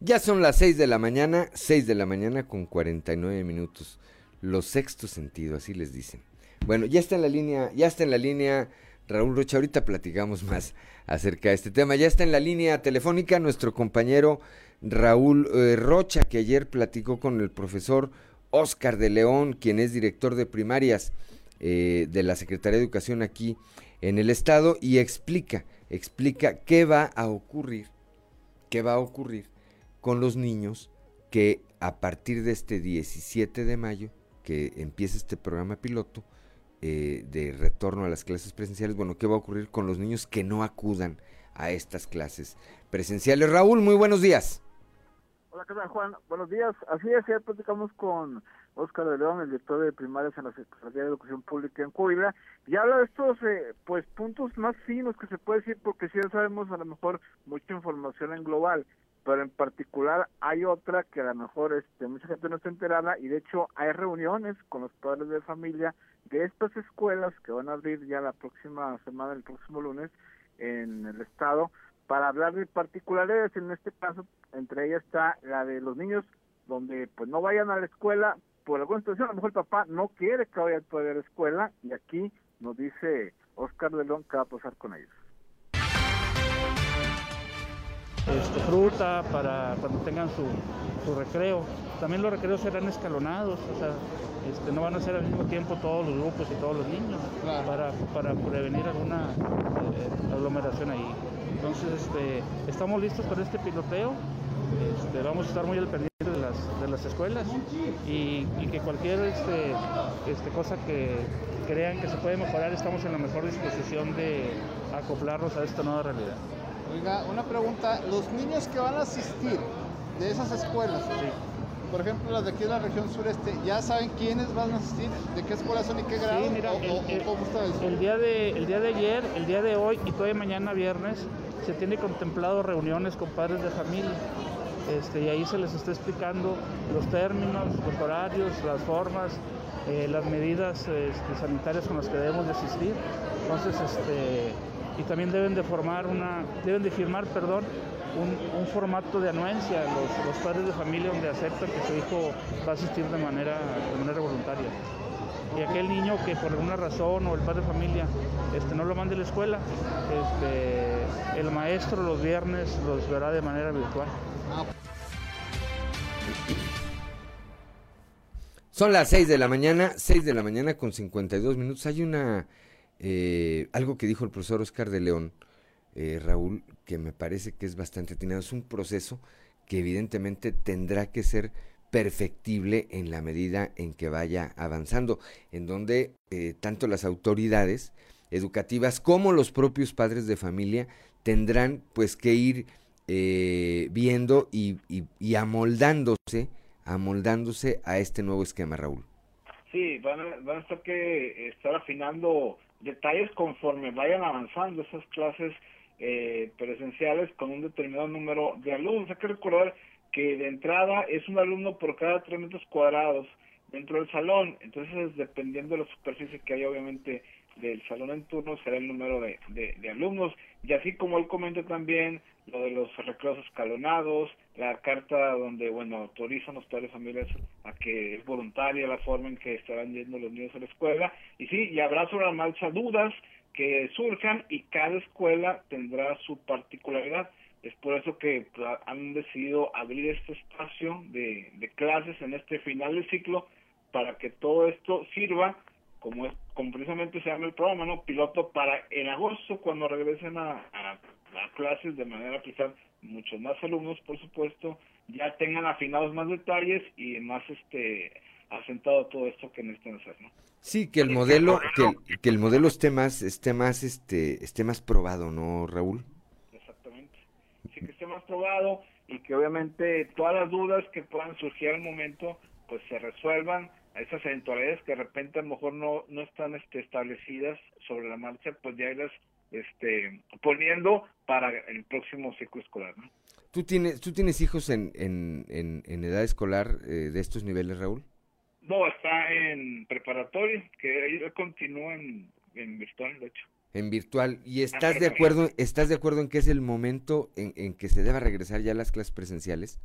Ya son las 6 de la mañana, 6 de la mañana con 49 minutos. Los sexto sentido, así les dicen. Bueno, ya está en la línea, ya está en la línea Raúl Rocha. Ahorita platicamos más acerca de este tema. Ya está en la línea telefónica nuestro compañero Raúl eh, Rocha, que ayer platicó con el profesor Oscar de León, quien es director de primarias eh, de la Secretaría de Educación aquí en el estado, y explica, explica qué va a ocurrir, qué va a ocurrir con los niños que a partir de este 17 de mayo, que empieza este programa piloto, eh, de retorno a las clases presenciales, bueno, ¿qué va a ocurrir con los niños que no acudan a estas clases presenciales? Raúl, muy buenos días. Hola, ¿qué tal, Juan? Buenos días. Así es, ya platicamos con Oscar de León, el director de primarias en la Secretaría de Educación Pública en Coahuila, y habla de estos eh, pues puntos más finos que se puede decir, porque si ya sabemos a lo mejor mucha información en global, pero en particular hay otra que a lo mejor este, mucha gente no está enterada y de hecho hay reuniones con los padres de familia de estas escuelas que van a abrir ya la próxima semana, el próximo lunes, en el estado, para hablar de particularidades. En este caso, entre ellas está la de los niños donde pues no vayan a la escuela por alguna situación, a lo mejor el papá no quiere que vayan a la escuela y aquí nos dice Oscar León qué va a pasar con ellos. Este, fruta para cuando tengan su, su, recreo. También los recreos serán escalonados, o sea, este, no van a ser al mismo tiempo todos los grupos y todos los niños para, para, prevenir alguna eh, aglomeración ahí. Entonces, este, estamos listos para este piloteo. Este, vamos a estar muy al pendiente de las, de las escuelas y, y que cualquier este, este, cosa que crean que se puede mejorar, estamos en la mejor disposición de acoplarnos a esta nueva realidad. Oiga, una pregunta, los niños que van a asistir de esas escuelas, por ejemplo las de aquí de la región sureste, ¿ya saben quiénes van a asistir? ¿De qué escuelas son y qué grado? Sí, mira, el, ¿cómo está eso? El día, de, el día de ayer, el día de hoy y todavía mañana viernes se tiene contemplado reuniones con padres de familia. Este, y ahí se les está explicando los términos, los horarios, las formas, eh, las medidas este, sanitarias con las que debemos de asistir. Entonces, este, y también deben de formar una, deben de firmar, perdón, un, formato de anuencia los, los, padres de familia donde aceptan que su hijo va a asistir de manera, de manera voluntaria. Y aquel niño que por alguna razón o el padre de familia este, no lo mande a la escuela, este, el maestro los viernes los verá de manera virtual. Son las 6 de la mañana, 6 de la mañana con 52 minutos. Hay una eh, algo que dijo el profesor Oscar de León, eh, Raúl, que me parece que es bastante atinado. Es un proceso que evidentemente tendrá que ser perfectible en la medida en que vaya avanzando, en donde eh, tanto las autoridades educativas como los propios padres de familia tendrán pues que ir viendo y, y amoldándose, amoldándose a este nuevo esquema, Raúl. Sí, van a, van a estar que estar afinando detalles conforme vayan avanzando esas clases eh, presenciales con un determinado número de alumnos. Hay que recordar que de entrada es un alumno por cada tres metros cuadrados dentro del salón, entonces dependiendo de la superficie que hay obviamente del salón en turno será el número de, de, alumnos y así como él comenta también lo de los recreos escalonados, la carta donde, bueno, autorizan los padres familias a que es voluntaria la forma en que estarán yendo los niños a la escuela. Y sí, y habrá sobre la marcha dudas que surjan y cada escuela tendrá su particularidad. Es por eso que pues, han decidido abrir este espacio de, de clases en este final del ciclo para que todo esto sirva como es como precisamente se llama el programa, ¿no? Piloto para en agosto cuando regresen a, a a clases de manera aplicar muchos más alumnos, por supuesto, ya tengan afinados más detalles y más este asentado todo esto que necesitan hacer, ¿no? Sí, que el modelo, que, que el modelo esté más, esté más, este, esté más probado, ¿no, Raúl? Exactamente. Sí, que esté más probado y que obviamente todas las dudas que puedan surgir al momento, pues se resuelvan esas eventualidades que de repente a lo mejor no, no están este, establecidas sobre la marcha, pues ya las este, poniendo para el próximo ciclo escolar. ¿no? ¿Tú, tienes, ¿Tú tienes hijos en, en, en, edad escolar eh, de estos niveles, Raúl? No, está en preparatoria, que ahí continúa en, en virtual, de hecho. En virtual. ¿Y estás de acuerdo estás de acuerdo en que es el momento en, en que se deba regresar ya a las clases presenciales?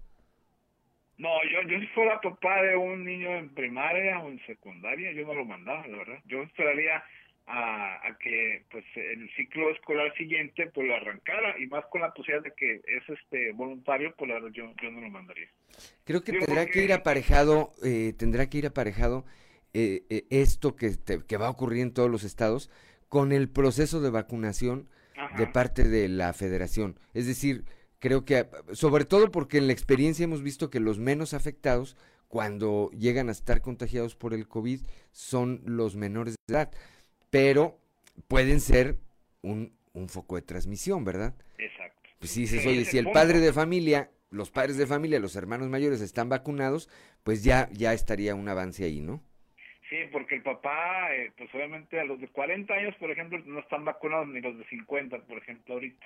No, yo, yo si fuera papá de un niño en primaria o en secundaria, yo no lo mandaba, la verdad. Yo esperaría a, que pues el ciclo escolar siguiente pues lo arrancara. Y más con la posibilidad de que es este voluntario pues la yo, yo no lo mandaría. Creo que tendrá que ir aparejado eh, tendrá que ir aparejado eh, eh, esto que, que va a ocurrir en todos los estados con el proceso de vacunación de parte de la federación. Es decir creo que sobre todo porque en la experiencia hemos visto que los menos afectados cuando llegan a estar contagiados por el COVID son los menores de edad pero pueden ser un, un foco de transmisión, ¿verdad? Exacto. Pues si dices, oye, si el padre de familia, los padres de familia, los hermanos mayores están vacunados, pues ya, ya estaría un avance ahí, ¿no? Sí, porque el papá, eh, pues obviamente a los de 40 años, por ejemplo, no están vacunados ni los de 50, por ejemplo, ahorita.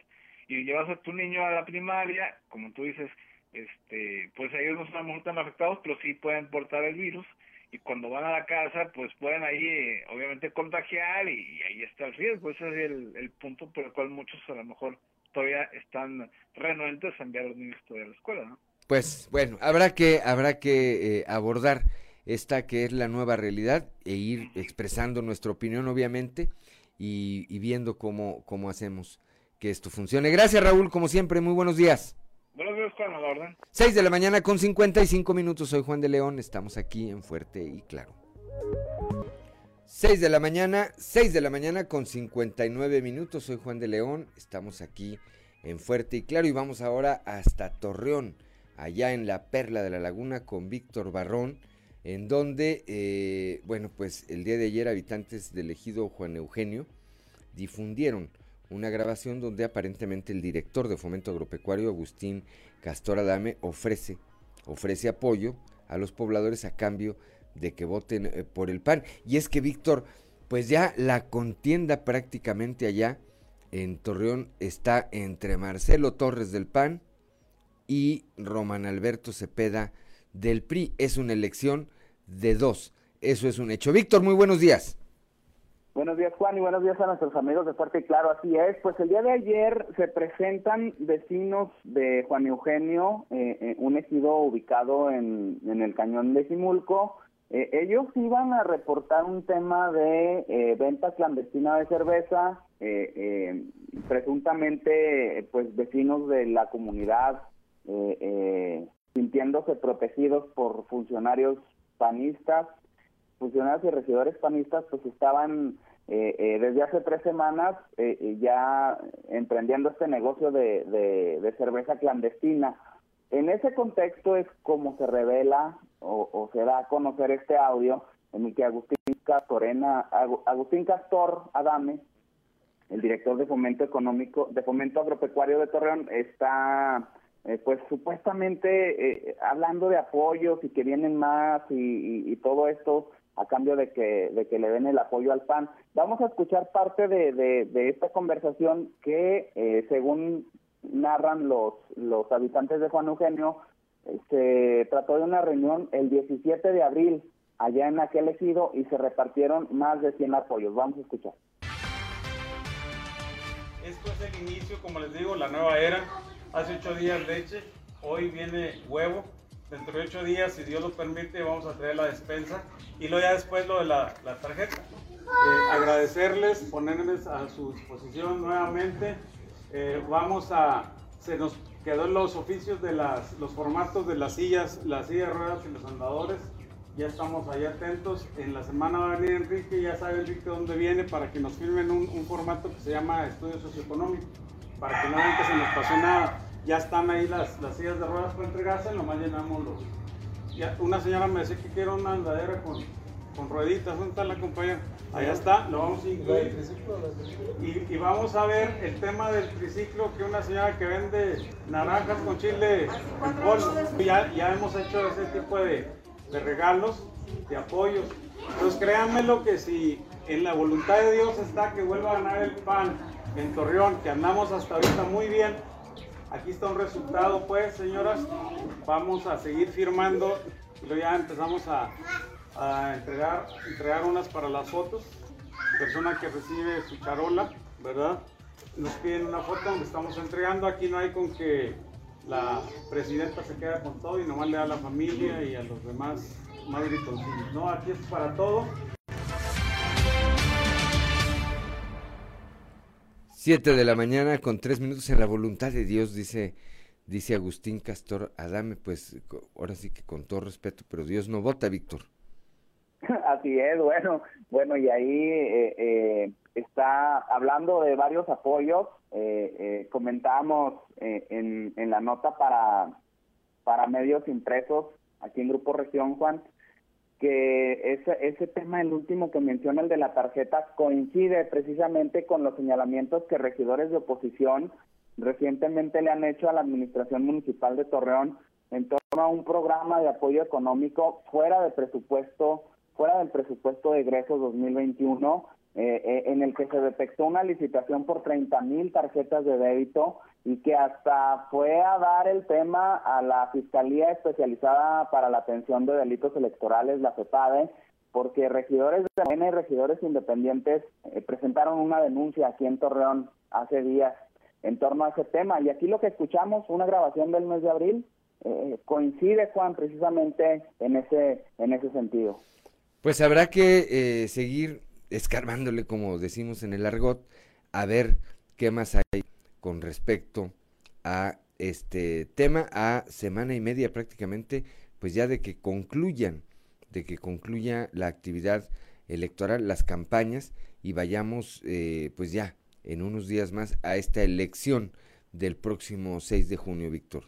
Y llevas a tu niño a la primaria, como tú dices, este, pues ellos no están tan afectados, pero sí pueden portar el virus y cuando van a la casa pues pueden ahí eh, obviamente contagiar y, ahí está el riesgo. Ese es el, el punto por el cual muchos a lo mejor todavía están renuentes a enviar a los niños todavía a la escuela, ¿no? Pues bueno, habrá que, habrá que eh, abordar esta que es la nueva realidad e ir expresando nuestra opinión, obviamente, y, y viendo cómo, cómo hacemos que esto funcione. Gracias, Raúl, como siempre, muy buenos días. Buenos días, Juan, a la orden. 6 de la mañana con 55 minutos, soy Juan de León, estamos aquí en Fuerte y Claro. 6 de la mañana, 6 de la mañana con 59 minutos, soy Juan de León, estamos aquí en Fuerte y Claro y vamos ahora hasta Torreón, allá en la Perla de la Laguna con Víctor Barrón, en donde, eh, bueno, pues el día de ayer habitantes del ejido Juan Eugenio difundieron una grabación donde aparentemente el director de Fomento Agropecuario, Agustín Castor Adame, ofrece, ofrece apoyo a los pobladores a cambio de que voten eh, por el PAN. Y es que, Víctor, pues ya la contienda prácticamente allá en Torreón está entre Marcelo Torres del PAN y Román Alberto Cepeda del PRI. Es una elección de dos. Eso es un hecho. Víctor, muy buenos días. Buenos días, Juan, y buenos días a nuestros amigos de Fuerte y Claro. Así es, pues el día de ayer se presentan vecinos de Juan Eugenio, eh, eh, un ejido ubicado en, en, el cañón de Simulco. Eh, ellos iban a reportar un tema de eh, venta clandestina de cerveza, presuntamente, pues vecinos de la comunidad sintiéndose protegidos por funcionarios panistas funcionarios y regidores panistas pues estaban eh, eh, desde hace tres semanas eh, ya emprendiendo este negocio de, de, cerveza clandestina. En ese contexto es como se revela o, se da a conocer este audio en el que Agustín Castorena, Agustín Castor Adame, el director de fomento económico, de fomento agropecuario de Torreón, está pues supuestamente hablando de apoyos y que vienen más y todo esto a cambio de que, de que le den el apoyo al PAN. Vamos a escuchar parte de, de, esta conversación que, eh, según narran los, los habitantes de Juan Eugenio, se trató de una reunión el 17 de abril allá en aquel ejido y se repartieron más de 100 apoyos. Vamos a escuchar. Esto es el inicio, como les digo, la nueva era. Hace ocho días leche, hoy viene huevo, dentro de ocho días, si Dios lo permite, vamos a traer la despensa y luego ya después lo de la, tarjeta. Eh, agradecerles, ponerles a su disposición nuevamente. Eh, vamos a, se nos quedó los oficios de las, los formatos de las sillas, las sillas ruedas y los andadores. Ya estamos ahí atentos. En la semana va a venir Enrique, ya sabe Enrique dónde viene para que nos firmen un, un formato que se llama estudio socioeconómico, para que no se nos pasó nada ya están ahí las, las sillas de ruedas para entregarse, nomás llenamos los... Ya, una señora me decía que quiero una andadera con, con rueditas, ¿dónde está la compañera? Allá está, lo vamos a incluir. Y, y, vamos a ver el tema del triciclo, que una señora que vende naranjas con chile en polvo. Ya, ya hemos hecho ese tipo de, de regalos, de apoyos. Entonces créanme lo que si en la voluntad de Dios está que vuelva a ganar el pan en Torreón, que andamos hasta ahorita muy bien, Aquí está un resultado, pues, señoras. Vamos a seguir firmando y luego ya empezamos a, entregar, entregar unas para las fotos. Persona que recibe su charola, ¿verdad? Nos piden una foto donde estamos entregando. Aquí no hay con que la presidenta se queda con todo y nomás le da a la familia y a los demás más. No, aquí es para todo. 7 de la mañana con tres minutos en la voluntad de Dios, dice, dice Agustín Castor Adame, pues ahora sí que con todo respeto, pero Dios no vota, Víctor. Así es, bueno, bueno, y ahí eh, eh, está hablando de varios apoyos, eh, eh comentamos en, en la nota para, para medios impresos aquí en Grupo Región, Juan, que ese, ese tema, el último que menciona, el de la tarjeta, coincide precisamente con los señalamientos que regidores de oposición recientemente le han hecho a la Administración Municipal de Torreón en torno a un programa de apoyo económico fuera de presupuesto, fuera del presupuesto de egresos 2021 eh, eh, en el que se detectó una licitación por 30 mil tarjetas de débito y que hasta fue a dar el tema a la Fiscalía Especializada para la Atención de Delitos Electorales, la FEPADE, porque regidores de Morena y regidores independientes eh, presentaron una denuncia aquí en Torreón hace días en torno a ese tema. Y aquí lo que escuchamos, una grabación del mes de abril, coincide, Juan, precisamente en ese, en ese sentido. Pues habrá que seguir escarbándole, como decimos en el argot, a ver qué más hay con respecto a este tema, a semana y media prácticamente, pues ya de que concluyan, de que concluya la actividad electoral, las campañas, y vayamos eh, pues ya en unos días más a esta elección del próximo 6 de junio, Víctor.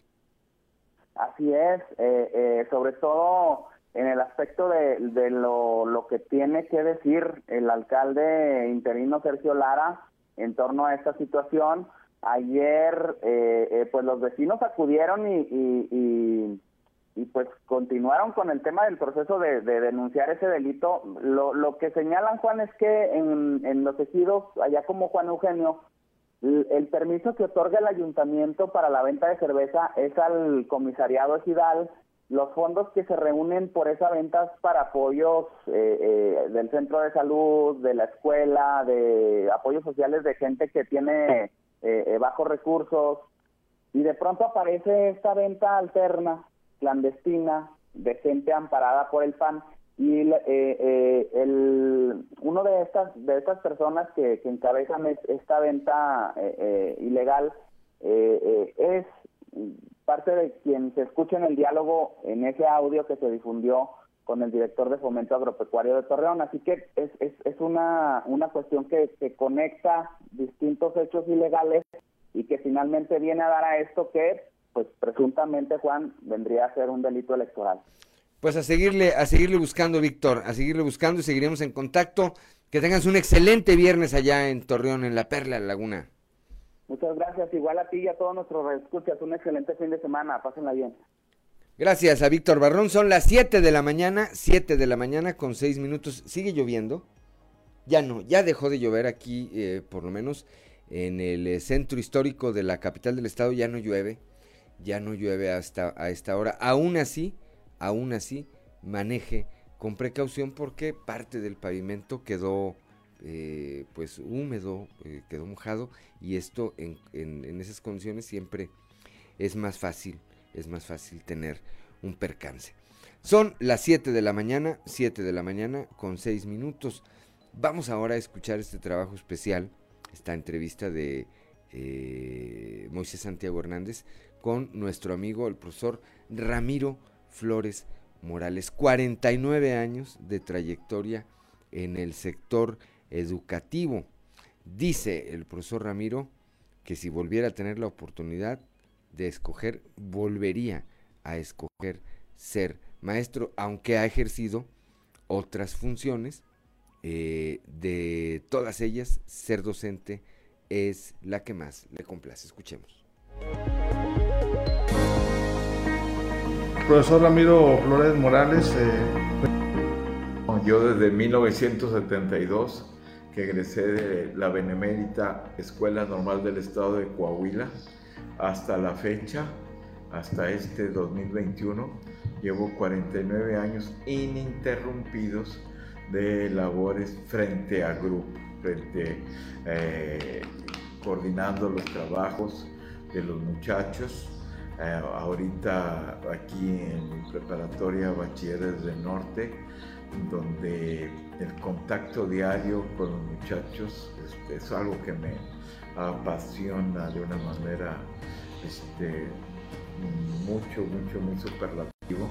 Así es, eh, eh, sobre todo en el aspecto de, lo, que tiene que decir el alcalde interino Sergio Lara en torno a esta situación. Ayer, eh, eh, pues los vecinos acudieron y, y, pues continuaron con el tema del proceso de, denunciar ese delito. Lo, lo, que señalan, Juan, es que en, en los ejidos, allá como Juan Eugenio, el, permiso que otorga el ayuntamiento para la venta de cerveza es al comisariado ejidal los fondos que se reúnen por esa ventas para apoyos eh, eh, del centro de salud, de la escuela, de apoyos sociales de gente que tiene eh, bajos recursos, y de pronto aparece esta venta alterna, clandestina, de gente amparada por el PAN, y el, uno de estas de estas personas que, que encabezan esta venta ilegal es parte de quien se escucha en el diálogo en ese audio que se difundió con el director de Fomento Agropecuario de Torreón. Así que es, es, es una, una cuestión que, que conecta distintos hechos ilegales y que finalmente viene a dar a esto que, pues presuntamente, Juan, vendría a ser un delito electoral. Pues a seguirle, a seguirle buscando, Víctor, a seguirle buscando y seguiremos en contacto. Que tengas un excelente viernes allá en Torreón, en la Perla Laguna. Muchas gracias. Igual a ti y a todos nuestros escuchas. Un excelente fin de semana. Pásenla bien. Gracias a Víctor Barrón. Son las 7 de la mañana, 7 de la mañana con 6 minutos. ¿Sigue lloviendo? Ya no, ya dejó de llover aquí, eh, por lo menos en el eh, centro histórico de la capital del estado ya no llueve. Ya no llueve hasta a esta hora. Aún así, aún así, maneje con precaución porque parte del pavimento quedó eh, pues húmedo, eh, quedó mojado y esto en, en, esas condiciones siempre es más fácil, es más fácil tener un percance. Son las 7 de la mañana, 7 de la mañana con 6 minutos. Vamos ahora a escuchar este trabajo especial, esta entrevista de eh, Moisés Santiago Hernández con nuestro amigo el profesor Ramiro Flores Morales. 49 años de trayectoria en el sector educativo. Dice el profesor Ramiro que si volviera a tener la oportunidad de escoger, volvería a escoger ser maestro, aunque ha ejercido otras funciones. Eh, de todas ellas, ser docente es la que más le complace. Escuchemos. Profesor Ramiro Flores Morales. Eh, Yo desde 1972 que egresé de la Benemérita Escuela Normal del Estado de Coahuila hasta la fecha, hasta este 2021, llevo 49 años ininterrumpidos de labores frente a grupo, frente eh, coordinando los trabajos de los muchachos. Eh, ahorita aquí en preparatoria Bachilleres del Norte, donde el contacto diario con los muchachos es, algo que me apasiona de una manera este, mucho, mucho, muy superlativo,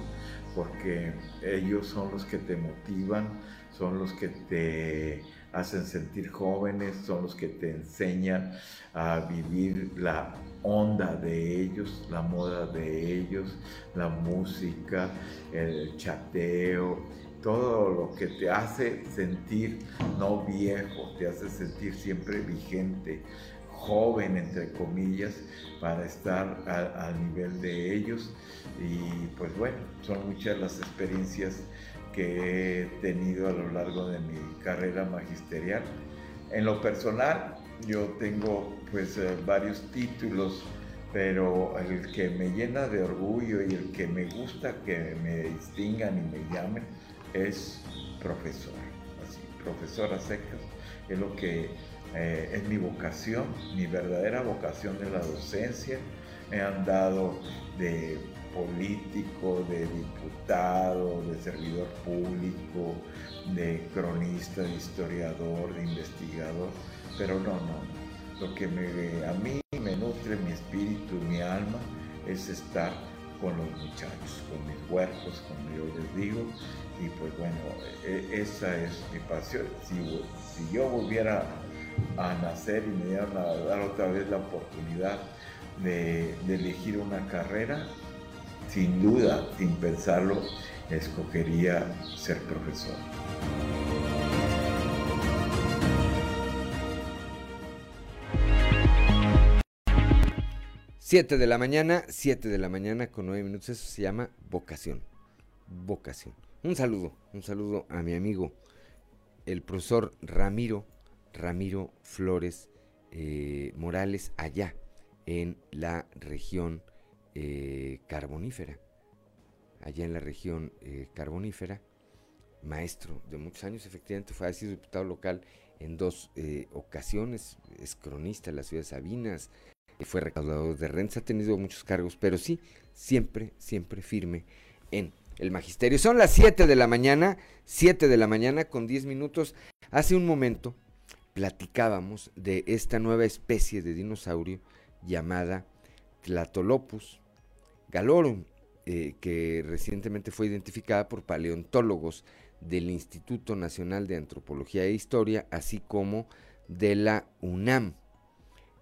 porque ellos son los que te motivan, son los que te hacen sentir jóvenes, son los que te enseñan a vivir la onda de ellos, la moda de ellos, la música, el chateo, todo lo que te hace sentir no viejo, te hace sentir siempre vigente, joven, entre comillas, para estar al nivel de ellos. Y pues bueno, son muchas las experiencias que he tenido a lo largo de mi carrera magisterial. En lo personal, yo tengo pues eh, varios títulos, pero el que me llena de orgullo y el que me gusta que me distingan y me llamen es profesor, así, profesora secas, es lo que eh, es mi vocación, mi verdadera vocación de la docencia. Me han dado de político, de diputado, de servidor público, de cronista, de historiador, de investigador, pero no, no. Lo que me, a mí me nutre mi espíritu, mi alma, es estar con los muchachos, con mis huertos, como yo les digo, y pues bueno, e, esa es mi pasión. Si, si yo volviera a nacer y me dieran a dar otra vez la oportunidad de, de elegir una carrera, sin duda, sin pensarlo, escogería ser profesor. Siete de la mañana, siete de la mañana con nueve minutos, eso se llama vocación. Vocación. Un saludo, un saludo a mi amigo, el profesor Ramiro, Ramiro Flores eh, Morales, allá en la región eh, carbonífera, allá en la región eh, carbonífera, maestro de muchos años, efectivamente fue sido diputado local en dos ocasiones, es cronista en la ciudad de Sabinas, fue recaudador de rentas, ha tenido muchos cargos, pero sí, siempre, siempre firme en el magisterio. Son las 7 de la mañana, 7 de la mañana con 10 minutos. Hace un momento platicábamos de esta nueva especie de dinosaurio llamada Tlatolopus, Galorum, eh, que recientemente fue identificada por paleontólogos del Instituto Nacional de Antropología e Historia, así como de la UNAM.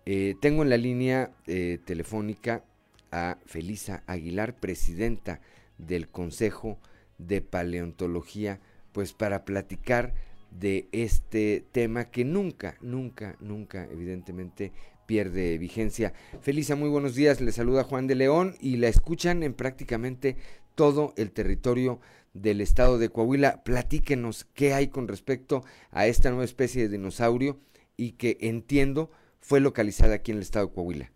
Eh, tengo en la línea eh, telefónica a Felisa Aguilar, presidenta del Consejo de Paleontología, pues para platicar de este tema que nunca, nunca, nunca, evidentemente, pierde vigencia. Felisa, muy buenos días. Le saluda Juan de León y la escuchan en prácticamente todo el territorio del estado de Coahuila. Platíquenos qué hay con respecto a esta nueva especie de dinosaurio y que entiendo fue localizada aquí en el estado de Coahuila.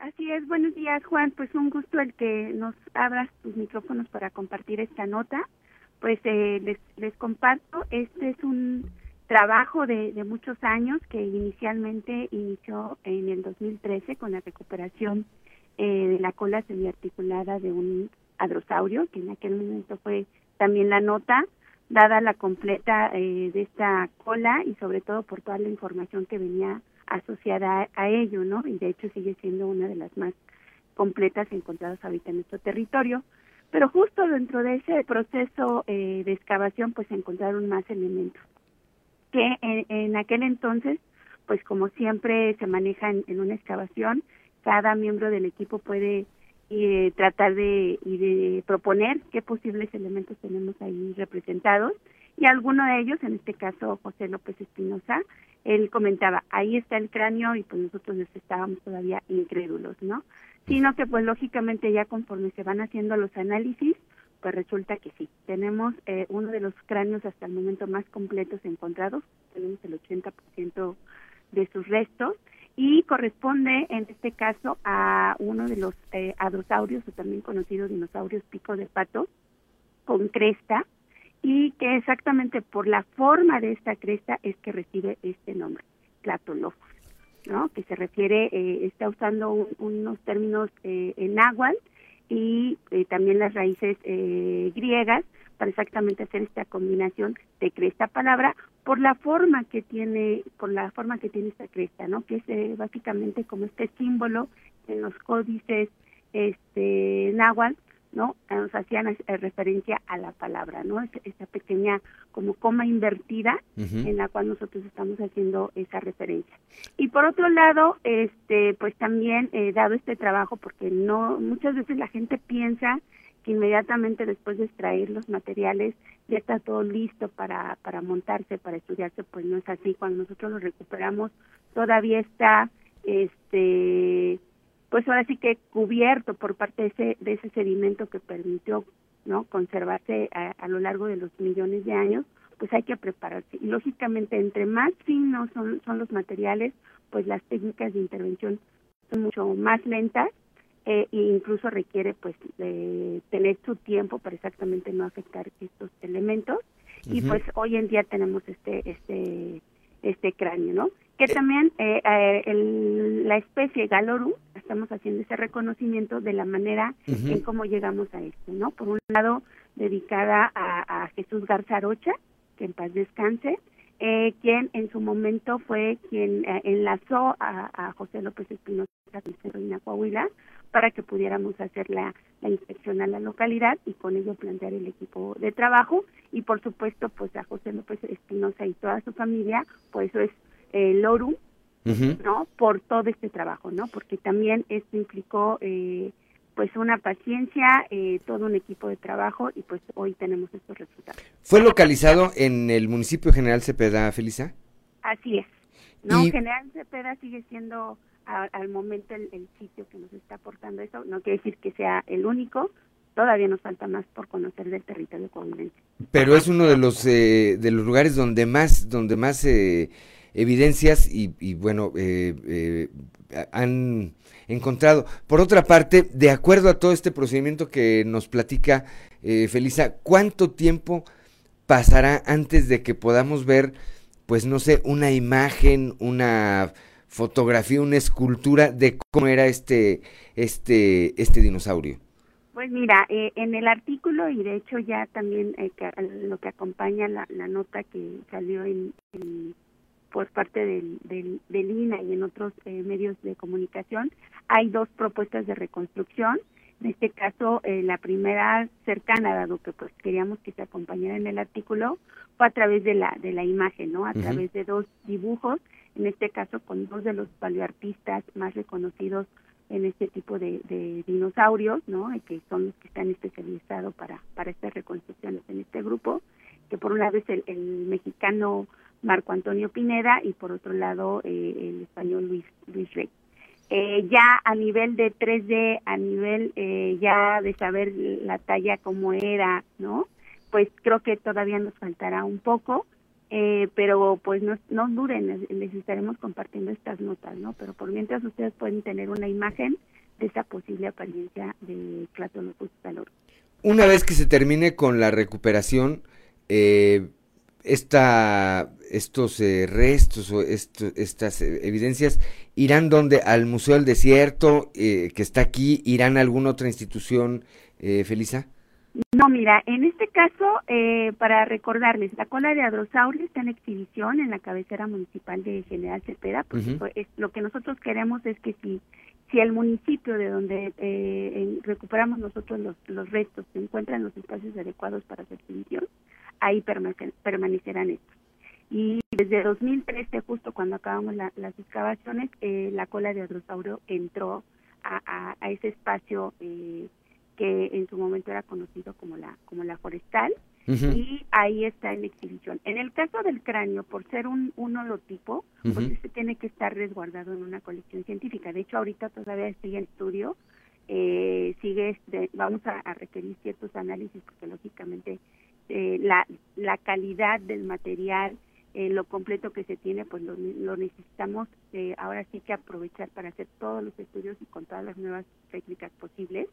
Así es, buenos días Juan, pues un gusto el que nos abras tus micrófonos para compartir esta nota. Pues eh, les, comparto, este es un trabajo de, muchos años que inicialmente inició en el 2013 con la recuperación eh, de la cola semiarticulada de un adrosaurio, que en aquel momento fue también la nota, dada la completa eh, de esta cola y sobre todo por toda la información que venía asociada a, ello, ¿no? Y de hecho sigue siendo una de las más completas encontradas ahorita en nuestro territorio. Pero justo dentro de ese proceso eh, de excavación, pues encontraron más elementos que en, aquel entonces, pues como siempre se maneja en, una excavación, cada miembro del equipo puede eh, tratar de, y de proponer qué posibles elementos tenemos ahí representados y alguno de ellos, en este caso José López Espinosa, él comentaba, ahí está el cráneo y pues nosotros estábamos todavía incrédulos, ¿no? Sino que pues lógicamente ya conforme se van haciendo los análisis, pues resulta que sí. Tenemos eh, uno de los cráneos hasta el momento más completos encontrados, tenemos el 80% de sus restos y corresponde en este caso a uno de los eh, o también conocidos dinosaurios pico de pato con cresta y que exactamente por la forma de esta cresta es que recibe este nombre, Platolophus, ¿no? Que se refiere, eh, está usando unos términos eh, en náhuatl y eh, también las raíces eh, griegas para exactamente hacer esta combinación de cresta palabra por la forma que tiene por la forma que tiene esta cresta no que es eh, básicamente como este símbolo en los códices este náhuatl ¿no? Nos hacían eh, referencia a la palabra, ¿no? Esa pequeña como coma invertida en la cual nosotros estamos haciendo esa referencia. Y por otro lado, este, pues también eh, dado este trabajo, porque no, muchas veces la gente piensa que inmediatamente después de extraer los materiales ya está todo listo para, para montarse, para estudiarse, pues no es así. Cuando nosotros lo recuperamos, todavía está, este, pues ahora sí que cubierto por parte de ese, de ese sedimento que permitió no conservarse a, a lo largo de los millones de años, pues hay que prepararse. Y lógicamente, entre más finos son, son los materiales, pues las técnicas de intervención son mucho más lentas eh, e incluso requiere pues de tener su tiempo para exactamente no afectar estos elementos. Y pues hoy en día tenemos este este este cráneo, ¿no? Que también eh, eh, el, la especie Galoru, estamos haciendo ese reconocimiento de la manera en cómo llegamos a esto, ¿no? Por un lado, dedicada a, a Jesús Garzarocha, que en paz descanse, eh, quien en su momento fue quien eh, enlazó a, a, José López Espinosa en Coahuila para que pudiéramos hacer la, la, inspección a la localidad y con ello plantear el equipo de trabajo y por supuesto pues a José López Espinosa y toda su familia, pues eso es el LORU, ¿no? Por todo este trabajo, ¿no? Porque también esto implicó eh, pues una paciencia, eh, todo un equipo de trabajo y pues hoy tenemos estos resultados. ¿Fue localizado en el municipio General Cepeda, Felisa? Así es. No, General Cepeda sigue siendo a, al momento el, el, sitio que nos está aportando eso. No quiere decir que sea el único. Todavía nos falta más por conocer del territorio coahuilense. Pero es uno de los eh, de los lugares donde más donde más eh, evidencias y, y bueno eh, han encontrado. Por otra parte, de acuerdo a todo este procedimiento que nos platica eh, Felisa, ¿cuánto tiempo pasará antes de que podamos ver, pues no sé, una imagen, una fotografía, una escultura de cómo era este, este, este dinosaurio? Pues mira, eh, en el artículo y de hecho ya también eh, lo que acompaña la, la, nota que salió en, en por parte del, del, del INA y en otros eh, medios de comunicación, hay dos propuestas de reconstrucción. En este caso, eh, la primera cercana, dado que pues queríamos que se acompañara en el artículo, fue a través de la de la imagen, ¿no? A través de dos dibujos, en este caso con dos de los paleoartistas más reconocidos en este tipo de, de dinosaurios, ¿no? Que son los que están especializados para para estas reconstrucciones en este grupo, que por una vez el, el mexicano Marco Antonio Pineda y por otro lado eh, el español Luis Luis Rey. Eh, ya a nivel de 3D, a nivel eh, ya de saber la talla como era, ¿no? Pues creo que todavía nos faltará un poco, eh, pero pues no, no duren, les estaremos compartiendo estas notas, ¿no? Pero por mientras ustedes pueden tener una imagen de esa posible apariencia de Clatonopus talor. Una vez que se termine con la recuperación, eh, esta, estos eh, restos o esto, estas eh, evidencias irán donde al Museo del Desierto eh, que está aquí, irán a alguna otra institución, eh, Felisa. No, mira, en este caso, eh, para recordarles, la cola de hadrosaurio está en exhibición en la cabecera municipal de General Cepeda, porque uh -huh. es, lo que nosotros queremos es que si si el municipio de donde eh, recuperamos nosotros los, los restos se encuentran los espacios adecuados para su exhibición, ahí permanecerán estos. Y desde 2013, justo cuando acabamos la, las excavaciones, eh, la cola de hadrosaurio entró a, a, a ese espacio eh, que en su momento era conocido como la, como la forestal, uh -huh. y ahí está en exhibición. En el caso del cráneo, por ser un, un holotipo, uh -huh. pues este tiene que estar resguardado en una colección científica. De hecho, ahorita todavía sigue en estudio, eh, sigue, este, vamos a, a requerir ciertos análisis porque lógicamente eh, la, la calidad del material, eh, lo completo que se tiene, pues lo, lo necesitamos eh, ahora sí que aprovechar para hacer todos los estudios y con todas las nuevas técnicas posibles.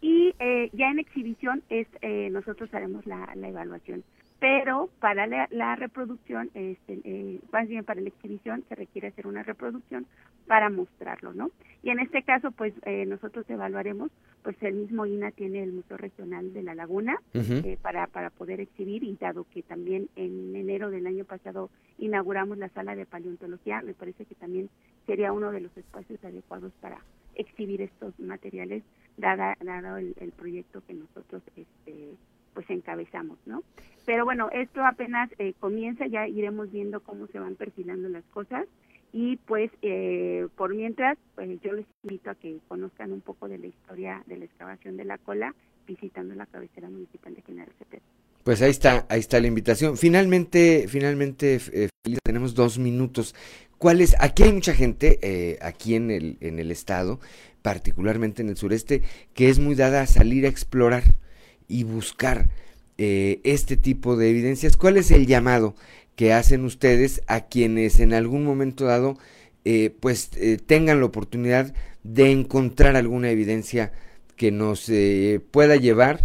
Y eh, ya en exhibición es eh, nosotros haremos la, la evaluación pero para la, la reproducción, este, eh, más bien para la exhibición, se requiere hacer una reproducción para mostrarlo, ¿no? Y en este caso, pues eh, nosotros evaluaremos, pues el mismo INA tiene el Museo Regional de la Laguna uh -huh. eh, para, para poder exhibir y dado que también en enero del año pasado inauguramos la sala de paleontología, me parece que también sería uno de los espacios adecuados para exhibir estos materiales, dada, dado el, el proyecto que nosotros este, pues encabezamos, ¿no? Pero bueno, esto apenas eh, comienza, ya iremos viendo cómo se van perfilando las cosas y pues eh, por mientras, pues yo les invito a que conozcan un poco de la historia de la excavación de la cola visitando la cabecera municipal de General Cepeda. Pues ahí está, ahí está la invitación. Finalmente, finalmente, eh, tenemos dos minutos. ¿Cuál es? Aquí hay mucha gente, eh, aquí en el, en el estado, particularmente en el sureste, que es muy dada a salir a explorar y buscar eh, este tipo de evidencias. ¿Cuál es el llamado que hacen ustedes a quienes en algún momento dado eh, pues eh, tengan la oportunidad de encontrar alguna evidencia que nos pueda llevar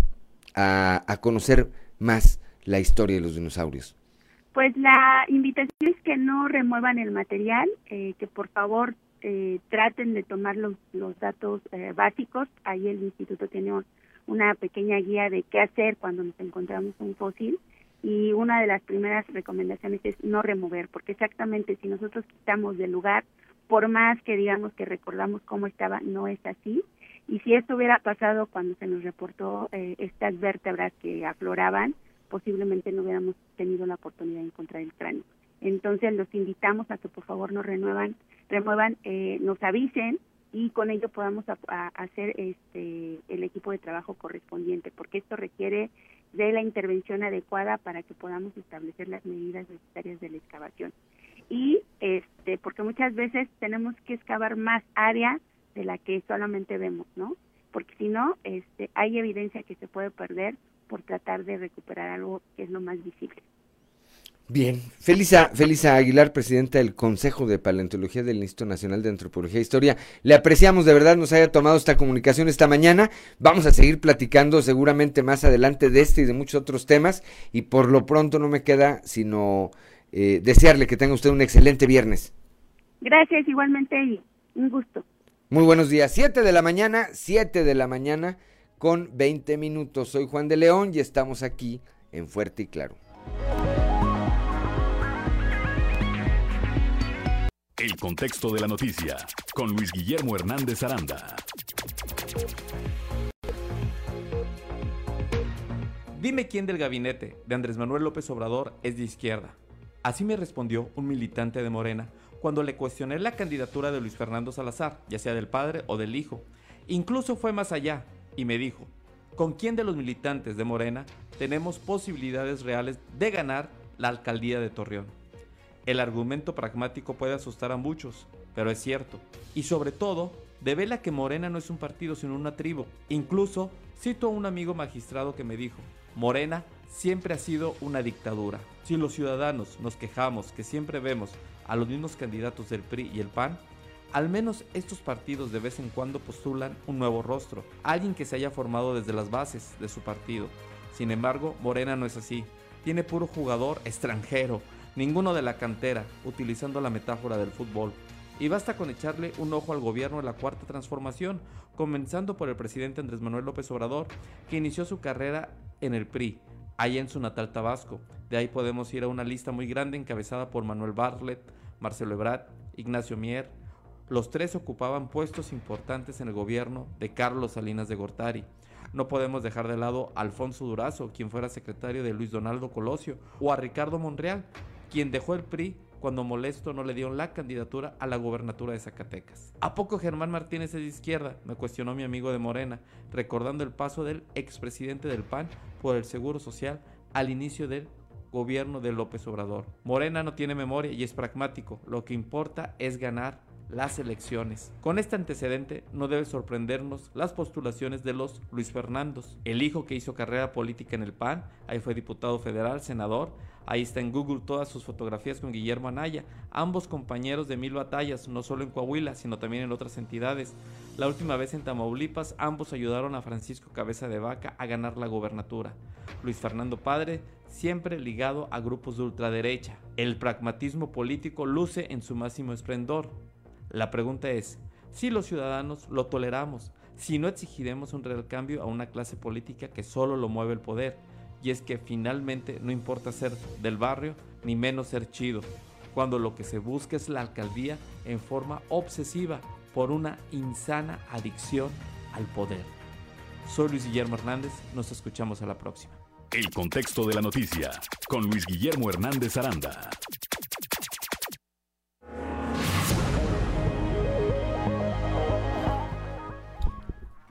a, a conocer más la historia de los dinosaurios? Pues la invitación es que no remuevan el material, que por favor eh, traten de tomar los, los datos eh, básicos. Ahí el instituto tiene una pequeña guía de qué hacer cuando nos encontramos un fósil y una de las primeras recomendaciones es no remover, porque exactamente si nosotros quitamos del lugar, por más que digamos que recordamos cómo estaba, no es así. Y si esto hubiera pasado cuando se nos reportó eh, estas vértebras que afloraban, posiblemente no hubiéramos tenido la oportunidad de encontrar el cráneo. Entonces los invitamos a que por favor nos renuevan remuevan, eh, nos avisen y con ello podamos hacer este el equipo de trabajo correspondiente, porque esto requiere de la intervención adecuada para que podamos establecer las medidas necesarias de la excavación. Y este porque muchas veces tenemos que excavar más área de la que solamente vemos, ¿no? Porque si no, este hay evidencia que se puede perder por tratar de recuperar algo que es lo más visible. Bien, Felisa, Felisa Aguilar, presidenta del Consejo de Paleontología del Instituto Nacional de Antropología e Historia. Le apreciamos de verdad, nos haya tomado esta comunicación esta mañana. Vamos a seguir platicando seguramente más adelante de este y de muchos otros temas. Y por lo pronto no me queda sino eh, desearle que tenga usted un excelente viernes. Gracias, igualmente y un gusto. Muy buenos días, 7 de la mañana, 7 de la mañana con 20 minutos. Soy Juan de León y estamos aquí en Fuerte y Claro. El contexto de la noticia con Luis Guillermo Hernández Aranda. Dime quién del gabinete de Andrés Manuel López Obrador es de izquierda. Así me respondió un militante de Morena cuando le cuestioné la candidatura de Luis Fernando Salazar, ya sea del padre o del hijo. Incluso fue más allá y me dijo, ¿con quién de los militantes de Morena tenemos posibilidades reales de ganar la alcaldía de Torreón? El argumento pragmático puede asustar a muchos, pero es cierto. Y sobre todo, devela que Morena no es un partido sino una tribu. Incluso cito a un amigo magistrado que me dijo, Morena siempre ha sido una dictadura. Si los ciudadanos nos quejamos que siempre vemos a los mismos candidatos del PRI y el PAN, al menos estos partidos de vez en cuando postulan un nuevo rostro, alguien que se haya formado desde las bases de su partido. Sin embargo, Morena no es así. Tiene puro jugador extranjero, ninguno de la cantera, utilizando la metáfora del fútbol. Y basta con echarle un ojo al gobierno de la Cuarta Transformación, comenzando por el presidente Andrés Manuel López Obrador, que inició su carrera en el PRI, allá en su natal Tabasco. De ahí podemos ir a una lista muy grande encabezada por Manuel Bartlett, Marcelo Ebrard, Ignacio Mier. Los tres ocupaban puestos importantes en el gobierno de Carlos Salinas de Gortari. No podemos dejar de lado a Alfonso Durazo, quien fuera secretario de Luis Donaldo Colosio, o a Ricardo Monreal, quien dejó el PRI cuando molesto no le dieron la candidatura a la gobernatura de Zacatecas. ¿A poco Germán Martínez es de izquierda? Me cuestionó mi amigo de Morena, recordando el paso del expresidente del PAN por el Seguro Social al inicio del gobierno de López Obrador. Morena no tiene memoria y es pragmático, lo que importa es ganar las elecciones. Con este antecedente no debe sorprendernos las postulaciones de los Luis Fernandos, el hijo que hizo carrera política en el PAN, ahí fue diputado federal, senador, ahí está en Google todas sus fotografías con Guillermo Anaya, ambos compañeros de mil batallas, no solo en Coahuila, sino también en otras entidades. La última vez en Tamaulipas, ambos ayudaron a Francisco Cabeza de Vaca a ganar la gobernatura. Luis Fernando Padre, siempre ligado a grupos de ultraderecha. El pragmatismo político luce en su máximo esplendor. La pregunta es, si los ciudadanos lo toleramos, si no exigiremos un real cambio a una clase política que solo lo mueve el poder, y es que finalmente no importa ser del barrio, ni menos ser chido, cuando lo que se busca es la alcaldía en forma obsesiva por una insana adicción al poder. Soy Luis Guillermo Hernández, nos escuchamos a la próxima. El contexto de la noticia con Luis Guillermo Hernández Aranda.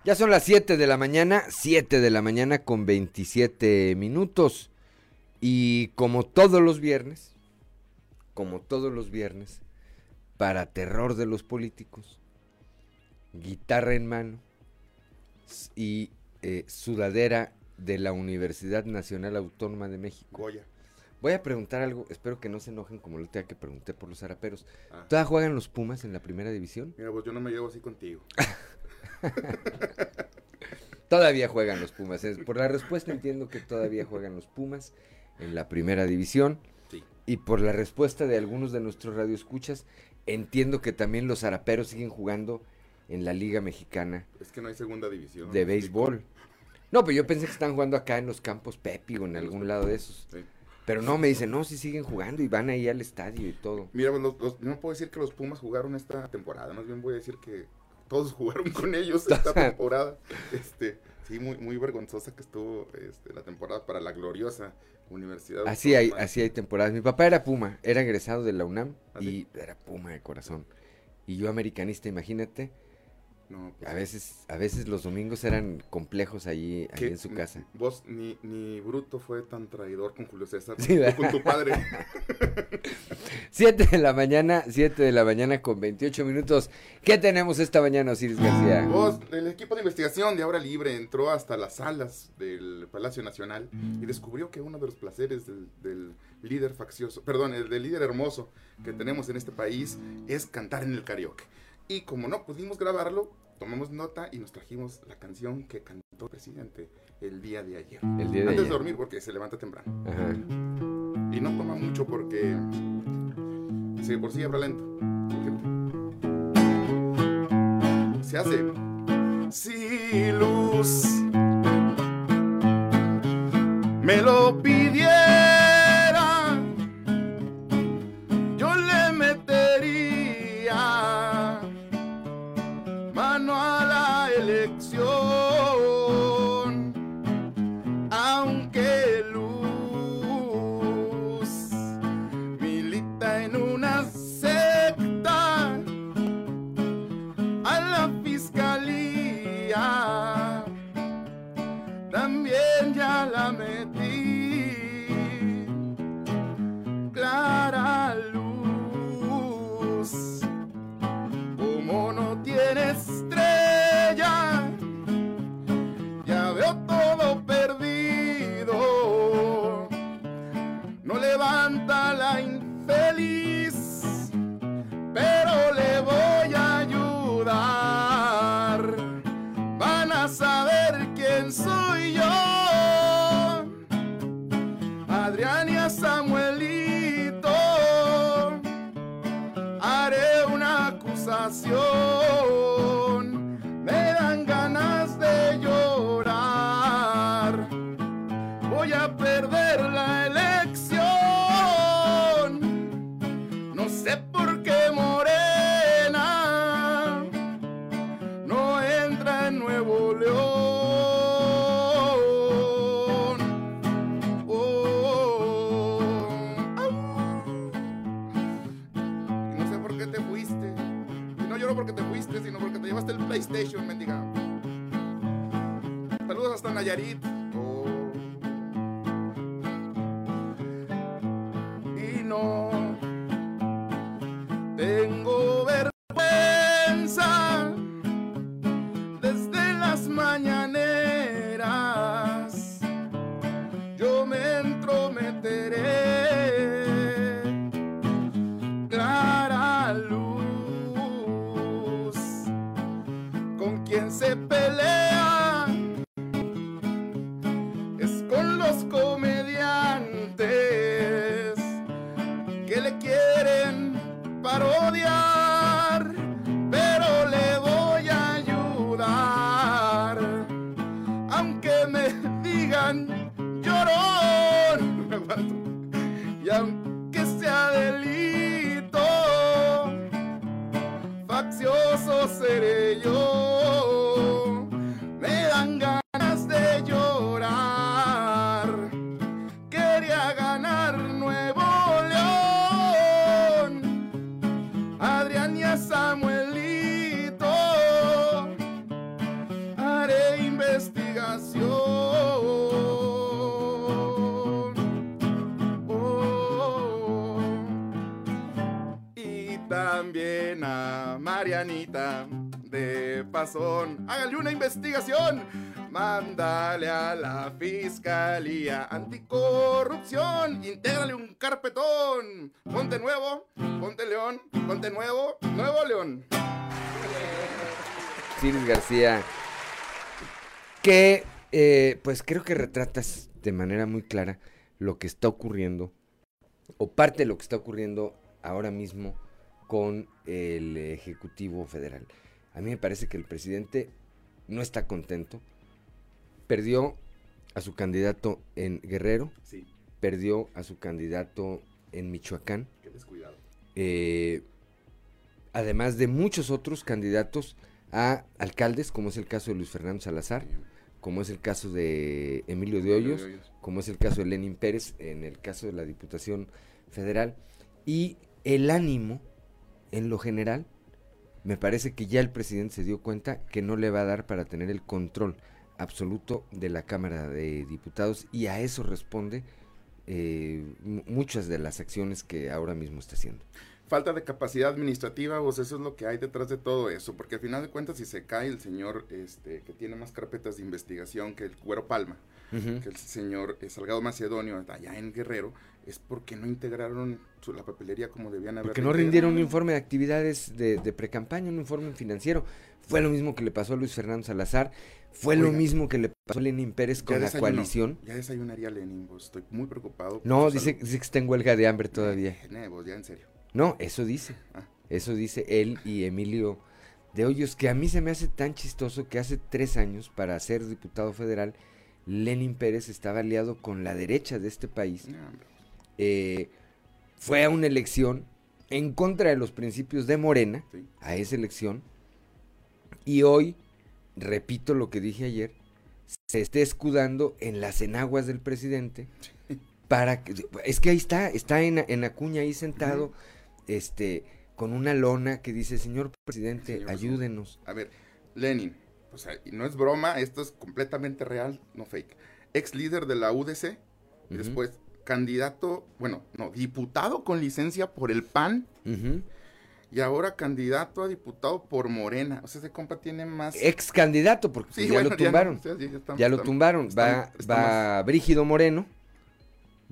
Ya son las 7 de la mañana, 7 de la mañana con 27 minutos. Y como todos los viernes, como todos los viernes, para terror de los políticos, guitarra en mano y eh, sudadera de la Universidad Nacional Autónoma de México. Goya. Voy a preguntar algo, espero que no se enojen como el otro día que pregunté por los zaraperos. Ah. ¿Todavía juegan los Pumas en la primera división? Mira, pues yo no me llevo así contigo. Todavía juegan los Pumas. Por la respuesta entiendo que todavía juegan los Pumas en la primera división. Sí. Y por la respuesta de algunos de nuestros radioescuchas, entiendo que también los zaraperos siguen jugando en la Liga Mexicana Es que no hay segunda división. de béisbol. No, pero yo pensé que están jugando acá en los campos Pepi o en algún lado de esos. Sí. Pero no, me dicen, no, sí siguen jugando y van ahí al estadio y todo. Mira, pues, los- los- no puedo decir que los Pumas jugaron esta temporada, más bien voy a decir que todos jugaron con ellos esta temporada. Este, sí, muy, muy vergonzosa que estuvo este, la temporada para la gloriosa Universidad. Así hay, así hay temporadas. Mi papá era Puma, era egresado de la UNAM ¿Ah, y era Puma de corazón. Y yo americanista, imagínate. No, pues, A veces, a veces los domingos eran complejos allí, en su casa. Vos, ni, ni Bruto fue tan traidor con Julio César, Sí, o ¿verdad? con tu padre. 7 de la mañana, 7 de la mañana con 28 minutos. ¿Qué tenemos esta mañana, Osiris García? Vos, el equipo de investigación de Ahora Libre entró hasta las salas del Palacio Nacional y descubrió que uno de los placeres del, del líder faccioso, perdón, el del líder hermoso que tenemos en este país es cantar en el karaoke. Y como no pudimos grabarlo, tomamos nota y nos trajimos la canción que cantó el presidente el día de ayer. El día de Antes ayer. de dormir porque se levanta temprano. Ajá. Y no toma mucho porque si de por sí habla lento. Se hace. Si luz me lo pidiera, saber Nayarit. Hágale una investigación. Mándale a la Fiscalía Anticorrupción. Intégrale un carpetón. Ponte nuevo, ponte león, ponte nuevo, nuevo león. Ciris García, que eh, pues creo que retratas de manera muy clara lo que está ocurriendo, o parte de lo que está ocurriendo ahora mismo con el Ejecutivo Federal. A mí me parece que el presidente no está contento. Perdió a su candidato en Guerrero, Sí. perdió a su candidato en Michoacán, Qué descuidado. eh, además de muchos otros candidatos a alcaldes, como es el caso de Luis Fernando Salazar, como es el caso de Emilio de Hoyos. como es el caso de Lenin Pérez, en el caso de la Diputación Federal, y el ánimo, en lo general, me parece que ya el presidente se dio cuenta que no le va a dar para tener el control absoluto de la Cámara de Diputados y a eso responde eh, mu- muchas de las acciones que ahora mismo está haciendo. Falta de capacidad administrativa, pues eso es lo que hay detrás de todo eso, porque al final de cuentas si se cae el señor este, que tiene más carpetas de investigación que el Güero Palma, Que el señor eh, Salgado Macedonio allá en Guerrero, es porque no integraron su- la papelería como debían haber. Porque no rindieron un informe de actividades de, de precampaña, un informe financiero. Fue lo mismo que le pasó a Luis Fernando Salazar, fue lo mismo que le pasó a Lenin Pérez con la coalición. Ya desayunaría Lenin, pues, estoy muy preocupado. No, dice, que está en huelga de hambre todavía. Eh, pues, ya en serio. No, eso dice. Ah. Eso dice él y Emilio de Hoyos, que a mí se me hace tan chistoso que hace tres años, para ser diputado federal, Lenin Pérez estaba aliado con la derecha de este país. Eh, fue a una elección en contra de los principios de Morena, Sí. a esa elección, y hoy, repito lo que dije ayer, se esté escudando en las enaguas del presidente para que es que ahí está, está en, en Acuña ahí sentado, este, con una lona que dice, señor presidente, Señor ayúdenos. A ver, Lenin, o sea, y no es broma, esto es completamente real, no fake. Ex líder de la UDC, y después candidato, bueno, no, diputado con licencia por el PAN, y ahora candidato a diputado por Morena. O sea, ese compa tiene más... Ex candidato, porque Sí, pues, ya bueno, lo ya no, tumbaron. sí, ya lo tumbaron. va va Brígido Moreno,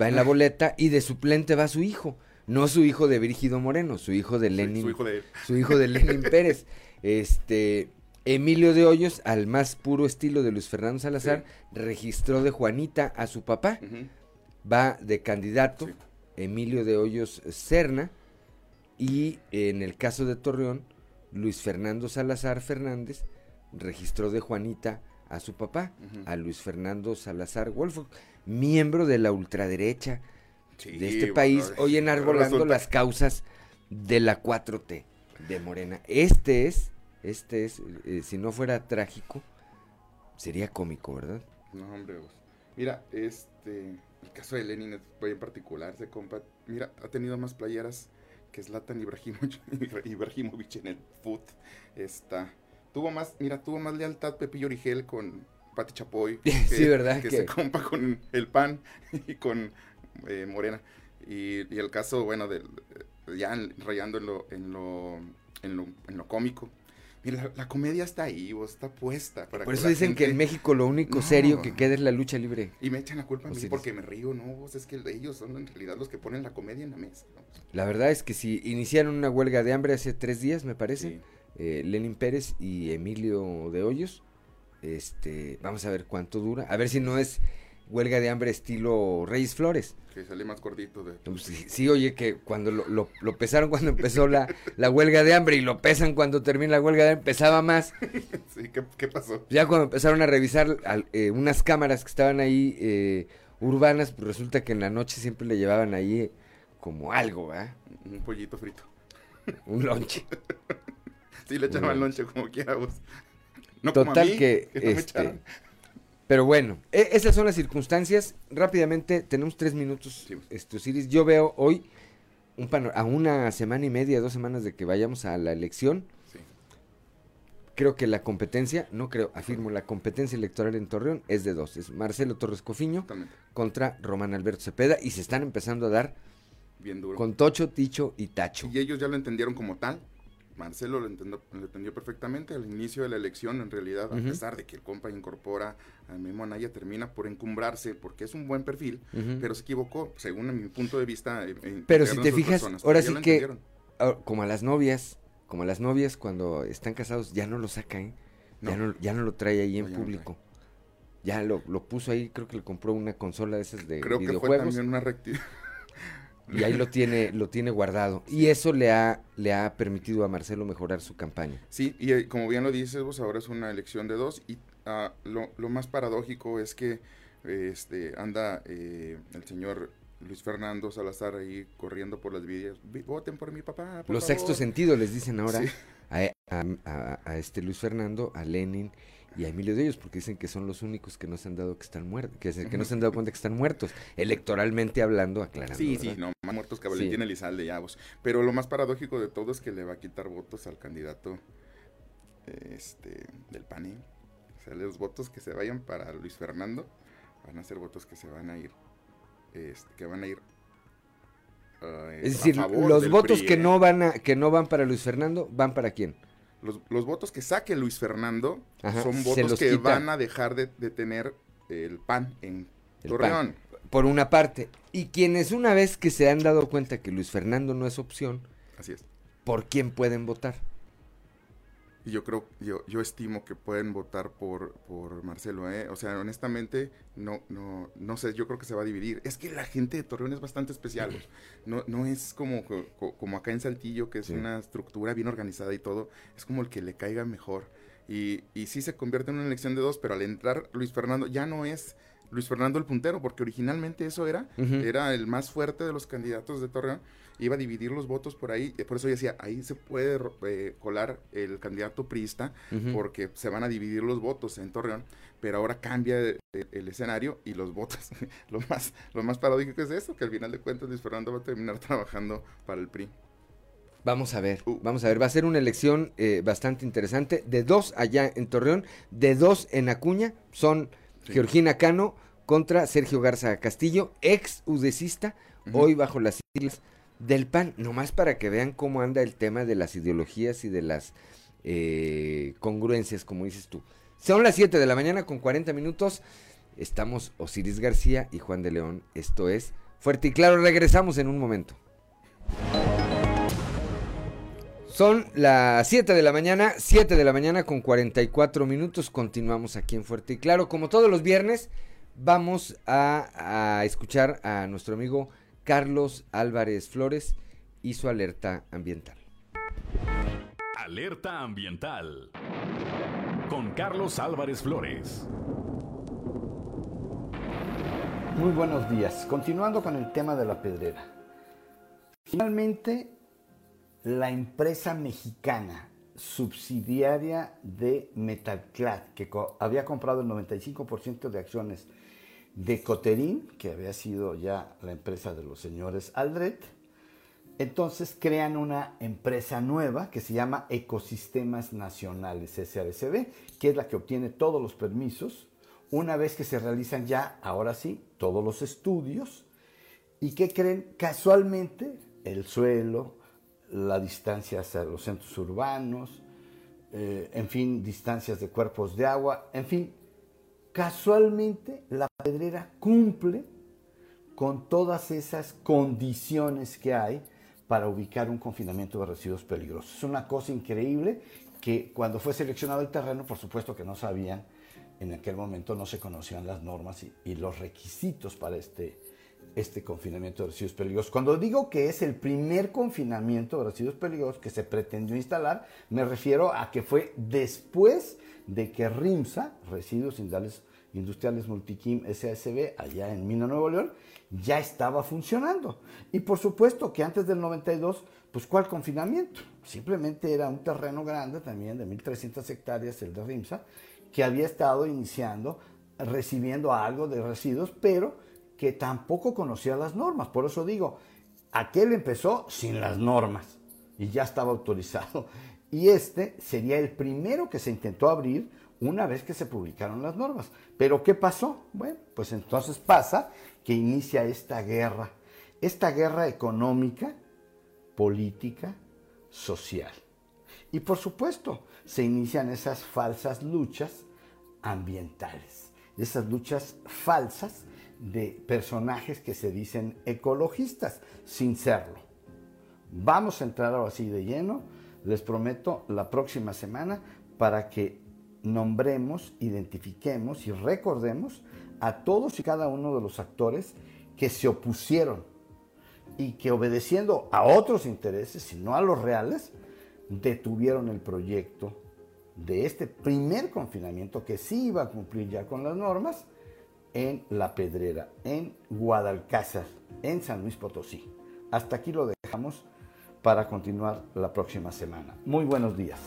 va en la boleta y de suplente va su hijo. No su hijo de Brígido Moreno, su hijo de Lenin. su hijo de- su hijo de Lenin Pérez. Este. Emilio de Hoyos, al más puro estilo de Luis Fernando Salazar, registró de Juanita a su papá. Va de candidato Sí. Emilio de Hoyos Serna. Y en el caso de Torreón, Luis Fernando Salazar Fernández registró de Juanita a su papá, a Luis Fernando Salazar Wolfo, miembro de la ultraderecha Sí, de este bueno, país, hoy enarbolando resulta- las causas de la 4T de Morena. Este es, este es, eh, si no fuera trágico, sería cómico, ¿verdad? No, hombre, pues. Mira, este, el caso de Lenin es muy en particular, ese compa, mira, ha tenido más playeras que Zlatan Ibrahimovic, Ibrahimovic en el foot, está, tuvo más, mira, tuvo más lealtad Pepillo Origel con Pati Chapoy, que, Sí, ¿verdad? que Que- se compa con el PAN y con eh, Morena, y, y el caso, bueno, del, ya en- rayando en lo, en lo, en lo, en lo cómico, la, la comedia está ahí, vos, está puesta. Para Por eso dicen que en México lo único No. serio que queda es la lucha libre. y me echan la culpa a mí porque me río, no, vos, es que ellos son en realidad los que ponen la comedia en la mesa. ¿no? La verdad es que si iniciaron una huelga de hambre hace tres días, me parece, Sí. eh, Lenin Pérez y Emilio de Hoyos, este, vamos a ver cuánto dura, a ver si no es huelga de hambre estilo Reyes Flores. Que sale más gordito de... Pues sí, sí, oye, que cuando lo, lo- lo pesaron cuando empezó la, la huelga de hambre y lo pesan cuando termina la huelga de hambre, pesaba más. sí, ¿qué, qué pasó? Ya cuando empezaron a revisar al- eh, unas cámaras que estaban ahí eh, urbanas, pues resulta que en la noche siempre le llevaban ahí eh, como algo, ¿verdad? Un pollito frito. Un lonche. Sí, le echaban lonche como quiera vos. No como a Total mí, que, no me este. Pero bueno, e- esas son las circunstancias. Rápidamente, tenemos tres minutos, este, Osiris. Yo veo hoy, un a una semana y media, dos semanas de que vayamos a la elección, Sí. creo que la competencia, no creo, afirmo, la competencia electoral en Torreón es de dos. Es Marcelo Torres Cofiño Totalmente. contra Román Alberto Cepeda y se están empezando a dar bien duro. Con Tocho, Ticho y Tacho. Y ellos ya lo entendieron como tal. Marcelo lo entendió, lo entendió perfectamente al inicio de la elección, en realidad, a pesar de que el compa incorpora a Memo Anaya, termina por encumbrarse porque es un buen perfil, pero se equivocó, según mi punto de vista. Pero si te fijas, personas, ahora sí que, como a las novias, como a las novias cuando están casados, ya no lo saca, ¿eh? Ya, No. ya no lo trae ahí en No, público. Ya lo, lo puso ahí, creo que le compró una consola de esas de Creo que fue videojuegos. también una recti- Y ahí lo tiene, lo tiene guardado. Y eso le ha, le ha permitido a Marcelo mejorar su campaña. Sí, y eh, como bien lo dices vos, ahora es una elección de dos y ah, lo, lo más paradójico es que eh, este anda eh, el señor Luis Fernando Salazar ahí corriendo por las vías. "Vi- Voten por mi papá, por Los favor". sexto sentido les dicen ahora Sí. a, a- a- a este Luis Fernando, a Lenin y a Emilio de ellos, porque dicen que son los únicos que no se han dado que están muertos, que, se- que no se han dado cuenta que están muertos, electoralmente hablando, aclarando. Sí, sí, no, más muertos que Sí. Valentín Elizalde ya vos. Pero lo más paradójico de todo es que le va a quitar votos al candidato este, del PANI. O sea, los votos que se vayan para Luis Fernando van a ser votos que se van a ir, este, que van a ir. eh, Es decir, los votos PRI, que ¿eh? no van a, que no van para Luis Fernando, ¿van para quién? Los, los votos que saque Luis Fernando Ajá, son votos que quita. van a dejar de, de tener el PAN en El Torreón. PAN, por una parte. Y quienes una vez que se han dado cuenta que Luis Fernando no es opción, Así es. ¿por quién pueden votar? Y yo creo, yo, yo estimo que pueden votar por, por Marcelo, ¿eh? O sea, honestamente, no, no, no sé, yo creo que se va a dividir. Es que la gente de Torreón es bastante especial. No, no es como, co- como acá en Saltillo, que es Sí. una estructura bien organizada y todo. Es como el que le caiga mejor. Y, y sí se convierte en una elección de dos, pero al entrar Luis Fernando ya no es Luis Fernando el puntero, porque originalmente eso era, era el más fuerte de los candidatos de Torreón, iba a dividir los votos por ahí, eh, por eso yo decía, ahí se puede eh, colar el candidato priista, porque se van a dividir los votos en Torreón, pero ahora cambia el, el escenario y los votos, lo más, lo más paradójico es eso, que al final de cuentas Luis Fernando va a terminar trabajando para el PRI. Vamos a ver, Uh. vamos a ver, va a ser una elección eh, bastante interesante, de dos allá en Torreón, de dos en Acuña, son Sí. Georgina Cano contra Sergio Garza Castillo, ex udecista, hoy bajo las siglas del PAN, nomás para que vean cómo anda el tema de las ideologías y de las eh, congruencias, como dices tú. Son las 7 de la mañana con 40 minutos, estamos Osiris García y Juan de León, esto es Fuerte y Claro, regresamos en un momento. Son las 7 de la mañana, 7 de la mañana con 44 minutos. Continuamos aquí en Fuerte y Claro. Como todos los viernes, vamos a, a escuchar a nuestro amigo Carlos Álvarez Flores y su alerta ambiental. Alerta ambiental. Con Carlos Álvarez Flores. Muy buenos días. Continuando con el tema de la pedrera. Finalmente, la empresa mexicana subsidiaria de Metalclad, que co- había comprado el 95% de acciones de Coterín, que había sido ya la empresa de los señores Aldret, entonces crean una empresa nueva que se llama Ecosistemas Nacionales SADCB, que es la que obtiene todos los permisos una vez que se realizan ya, ahora sí, todos los estudios. ¿Y qué creen? Casualmente, el suelo, la distancia hacia los centros urbanos, eh, en fin, distancias de cuerpos de agua, en fin, casualmente la pedrera cumple con todas esas condiciones que hay para ubicar un confinamiento de residuos peligrosos. Es una cosa increíble que cuando fue seleccionado el terreno, por supuesto que no sabían, en aquel momento no se conocían las normas y, los requisitos para este, este confinamiento de residuos peligrosos. Cuando digo que es el primer confinamiento de residuos peligrosos que se pretendió instalar, me refiero a que fue después de que RIMSA, Residuos Industriales, Industriales Multiquim SASB, allá en Mina, Nuevo León, ya estaba funcionando. Y por supuesto que antes del 92, pues ¿cuál confinamiento? Simplemente era un terreno grande también de 1.300 hectáreas, el de RIMSA, que había estado iniciando, recibiendo algo de residuos, pero que tampoco conocía las normas. Por eso digo, aquel empezó sin las normas y ya estaba autorizado. Y este sería el primero que se intentó abrir una vez que se publicaron las normas. Pero ¿qué pasó? Bueno, pues entonces pasa que inicia esta guerra esta guerra económica, política, social. Y por supuesto, se inician esas falsas luchas ambientales, esas luchas falsas de personajes que se dicen ecologistas sin serlo. Vamos a entrar ahora así de lleno, les prometo, la próxima semana para que nombremos, identifiquemos y recordemos a todos y cada uno de los actores que se opusieron y que obedeciendo a otros intereses y no a los reales, detuvieron el proyecto de este primer confinamiento que sí iba a cumplir ya con las normas en La Pedrera, en Guadalcázar, en San Luis Potosí. Hasta aquí lo dejamos para continuar la próxima semana. Muy buenos días.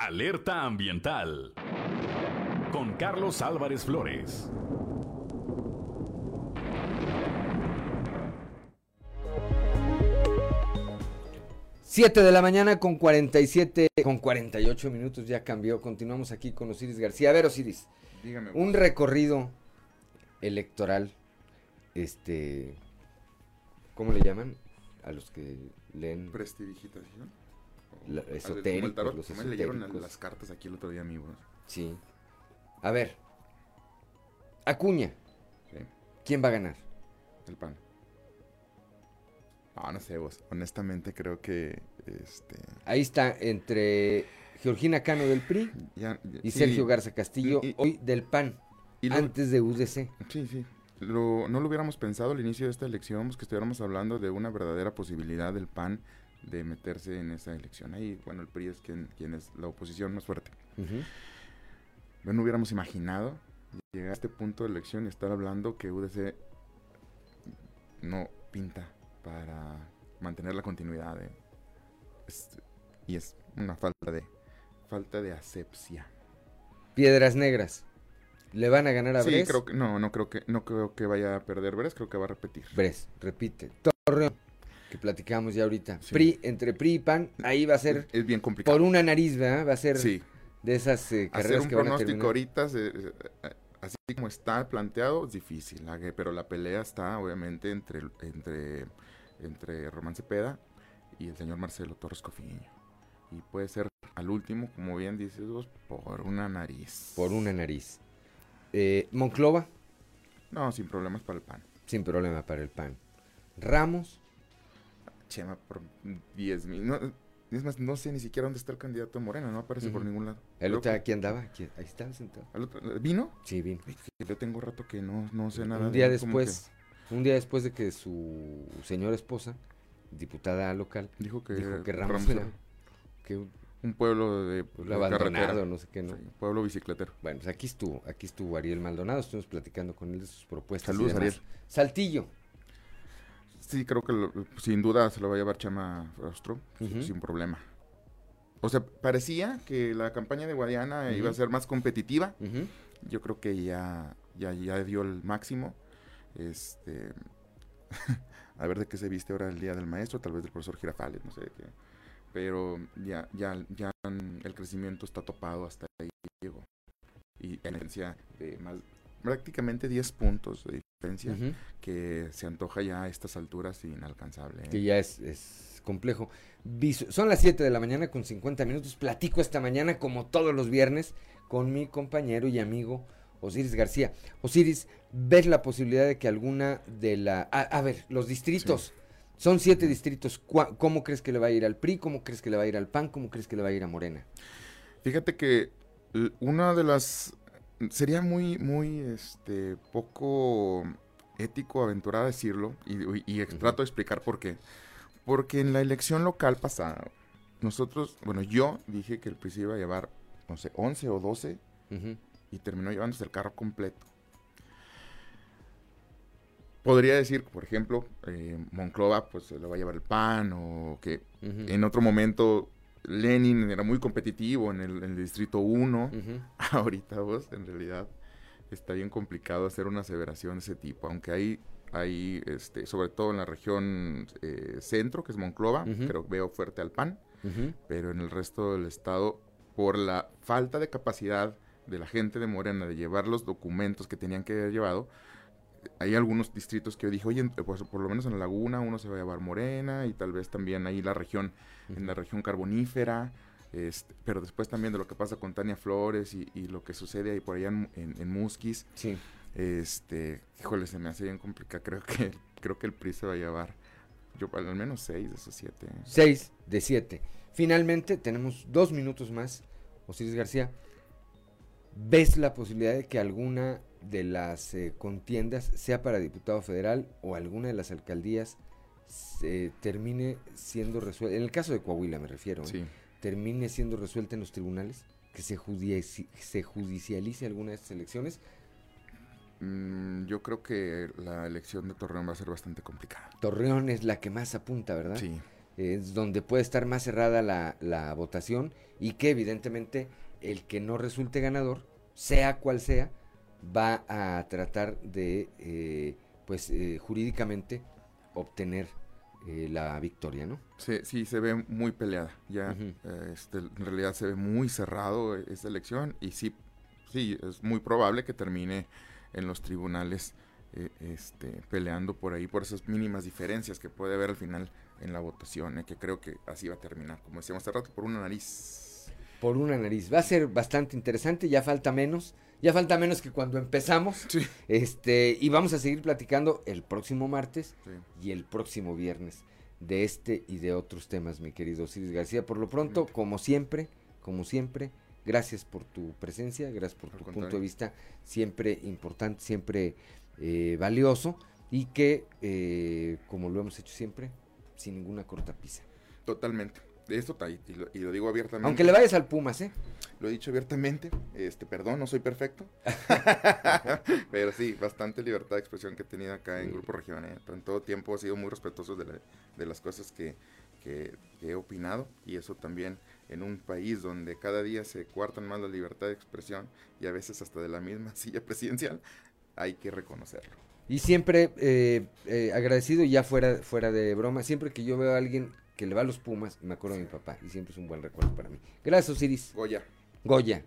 Alerta ambiental con Carlos Álvarez Flores. Siete de la mañana con 47, con 48 minutos ya cambió. Continuamos aquí con Osiris García. A ver, Osiris. Dígame. Un recorrido electoral, este, ¿cómo le llaman? A los que leen Prestidigitación. La- esotéricos, tarot, los como me leyeron esotéricos. las cartas aquí el otro día, amigo. Sí. A ver. Acuña. ¿Quién va a ganar? El PAN. Ah, no sé, vos. Honestamente creo que este Ahí está entre Georgina Cano del PRI Ya- ya- y sí. Sergio Garza Castillo, Y- y- hoy del PAN, y lo- antes de UDC. Sí, sí. Lo- no lo hubiéramos pensado al inicio de esta elección, pues que estuviéramos hablando de una verdadera posibilidad del PAN de meterse en esa elección. Ahí, bueno, el PRI es quien, quien es la oposición más fuerte. Pero no hubiéramos imaginado llegar a este punto de elección y estar hablando que UDC no pinta para mantener la continuidad. de- es- y es una falta de falta de asepsia. Piedras Negras. ¿Le van a ganar a Sí, Bres? creo que no, no creo que no creo que vaya a perder Bres, creo que va a repetir. Bres, repite. Torreón, que platicamos ya ahorita. PRI, entre PRI y PAN, ahí va a ser... Es bien complicado. Por una nariz, ¿verdad? Va a ser Sí. de esas eh, Hacer carreras un que van a pronóstico ahorita, se- eh, así como está planteado, es difícil, pero la pelea está obviamente entre, entre, entre Román Cepeda y el señor Marcelo Torres Cofiño. Y puede ser al último, como bien dices vos, por una nariz. Por una nariz. Eh, Monclova, No, sin problemas para el PAN. sin problema para el PAN. Ramos, Chema, por 10 mil. No, es más, no sé ni siquiera dónde está el candidato de Morena, no aparece por ningún lado. el otro que- aquí andaba, aquí- ahí estaba sentado. ¿Al otro- ¿Vino? Sí, vino. Yo tengo rato que no, no sé nada. Un día después, un día después de que su señora esposa, diputada local, Dijo que Ramos, Ramos era que un- un pueblo de, de abandonado, no sé qué, ¿no? Sí, pueblo bicicletero. Bueno, pues aquí estuvo, aquí estuvo Ariel Maldonado, estuvimos platicando con él de sus propuestas. Saludos. Ariel. Saltillo, Sí, creo que lo- sin duda se lo va a llevar Chama Rostro, Ujú. sin problema. O sea, parecía que la campaña de Guadiana iba a ser más competitiva. Yo creo que ya, ya, ya dio el máximo. Este, a ver de qué se viste ahora el día del maestro, tal vez del profesor Girafales, no sé de qué. Pero ya, ya, ya el crecimiento está topado hasta ahí llegó. Y en diferencia de más, prácticamente 10 puntos de que se antoja ya a estas alturas inalcanzable. ¿eh? que ya es, es complejo. Visu- Son las 7 de la mañana con 50 minutos. Platico esta mañana, como todos los viernes, con mi compañero y amigo Osiris García. Osiris, ¿ves la posibilidad de que alguna de la... A, a ver, los distritos. Son siete distritos. ¿Cuá- ¿Cómo crees que le va a ir al PRI? ¿Cómo crees que le va a ir al PAN? ¿Cómo crees que le va a ir a Morena? Fíjate que una de las sería muy muy este poco ético aventurar a decirlo y, y- trato de explicar por qué. Porque en la elección local pasada nosotros, bueno, yo dije que el PRI se iba a llevar no sé, 11 o 12 Ujú. y terminó llevándose el carro completo. Podría decir, por ejemplo, eh, Monclova pues se lo va a llevar el PAN o que en otro momento Lenin era muy competitivo en el, en el distrito 1. Ujú. Ahorita vos, en realidad, está bien complicado hacer una aseveración de ese tipo, aunque hay, hay este, sobre todo en la región eh, centro, que es Monclova, creo que veo fuerte al PAN, pero en el resto del estado, por la falta de capacidad de la gente de Morena de llevar los documentos que tenían que haber llevado, hay algunos distritos que yo dije, oye, pues por lo menos en la laguna uno se va a llevar Morena y tal vez también ahí la región, en la región carbonífera, este, pero después también de lo que pasa con Tania Flores y, y lo que sucede ahí por allá en, en, en Musquis. Sí. Este, híjole, se me hace bien complicado. Creo que, creo que el PRI se va a llevar, yo al menos seis de esos siete. Seis de siete. Finalmente, tenemos dos minutos más. Osiris García, ¿ves la posibilidad de que alguna de las eh, contiendas, sea para diputado federal o alguna de las alcaldías, se termine siendo resuelta? En el caso de Coahuila me refiero. ¿eh? Sí. termine siendo resuelta en los tribunales, que se, judici- se judicialice alguna de estas elecciones. Mm, yo creo que la elección de Torreón va a ser bastante complicada. Torreón es la que más apunta, ¿verdad? Sí. Es donde puede estar más cerrada la, la votación y que evidentemente el que no resulte ganador, sea cual sea, va a tratar de, eh, pues eh, jurídicamente, obtener eh, la victoria, ¿no? Sí, sí, se ve muy peleada. Ya, eh, este, en realidad se ve muy cerrado eh, esta elección y sí, sí, es muy probable que termine en los tribunales este, peleando por ahí, por esas mínimas diferencias que puede haber al final en la votación, que creo que así va a terminar, como decíamos hace rato, por una nariz. Por una nariz. Va a ser bastante interesante, ya falta menos. Ya falta menos que cuando empezamos. Este, y vamos a seguir platicando el próximo martes y el próximo viernes de este y de otros temas, mi querido Osiris García. Por lo pronto, como siempre, como siempre, gracias por tu presencia, gracias por tu punto de vista, siempre importante, siempre eh, valioso y que, eh, como lo hemos hecho siempre, sin ninguna cortapisa. Totalmente. Esto y lo, y lo digo abiertamente. Aunque le vayas al Pumas, ¿eh? Lo he dicho abiertamente, este, perdón, no soy perfecto, pero sí, bastante libertad de expresión que he tenido acá en Grupo Región. ¿eh? En todo tiempo he sido muy respetuoso de, la- de las cosas que, que- que he opinado y eso también en un país donde cada día se cuartan más la libertad de expresión y a veces hasta de la misma silla presidencial, hay que reconocerlo. Y siempre eh, eh, agradecido, y ya fuera, fuera de broma, siempre que yo veo a alguien que le va a los Pumas, me acuerdo de mi papá, y siempre es un buen recuerdo para mí. Gracias, Osiris. Goya. Goya.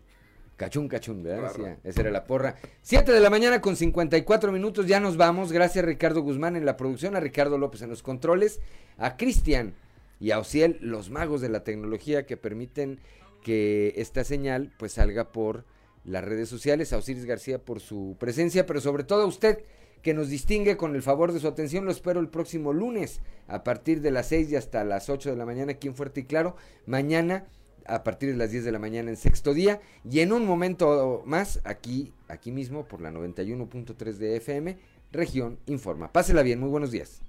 Cachún, cachún, ¿verdad? Claro. Esa era la porra. 7 de la mañana con 54 minutos, ya nos vamos. Gracias a Ricardo Guzmán en la producción, a Ricardo López en los controles, a Cristian y a Ociel, los magos de la tecnología que permiten que esta señal pues salga por las redes sociales, a Osiris García por su presencia, pero sobre todo a usted que nos distingue con el favor de su atención. Lo espero el próximo lunes a partir de las 6 y hasta las 8 de la mañana aquí en Fuerte y Claro. Mañana a partir de las 10 de la mañana en sexto día y en un momento más aquí, aquí mismo por la 91.3 de FM, región Informa. Pásela bien, muy buenos días.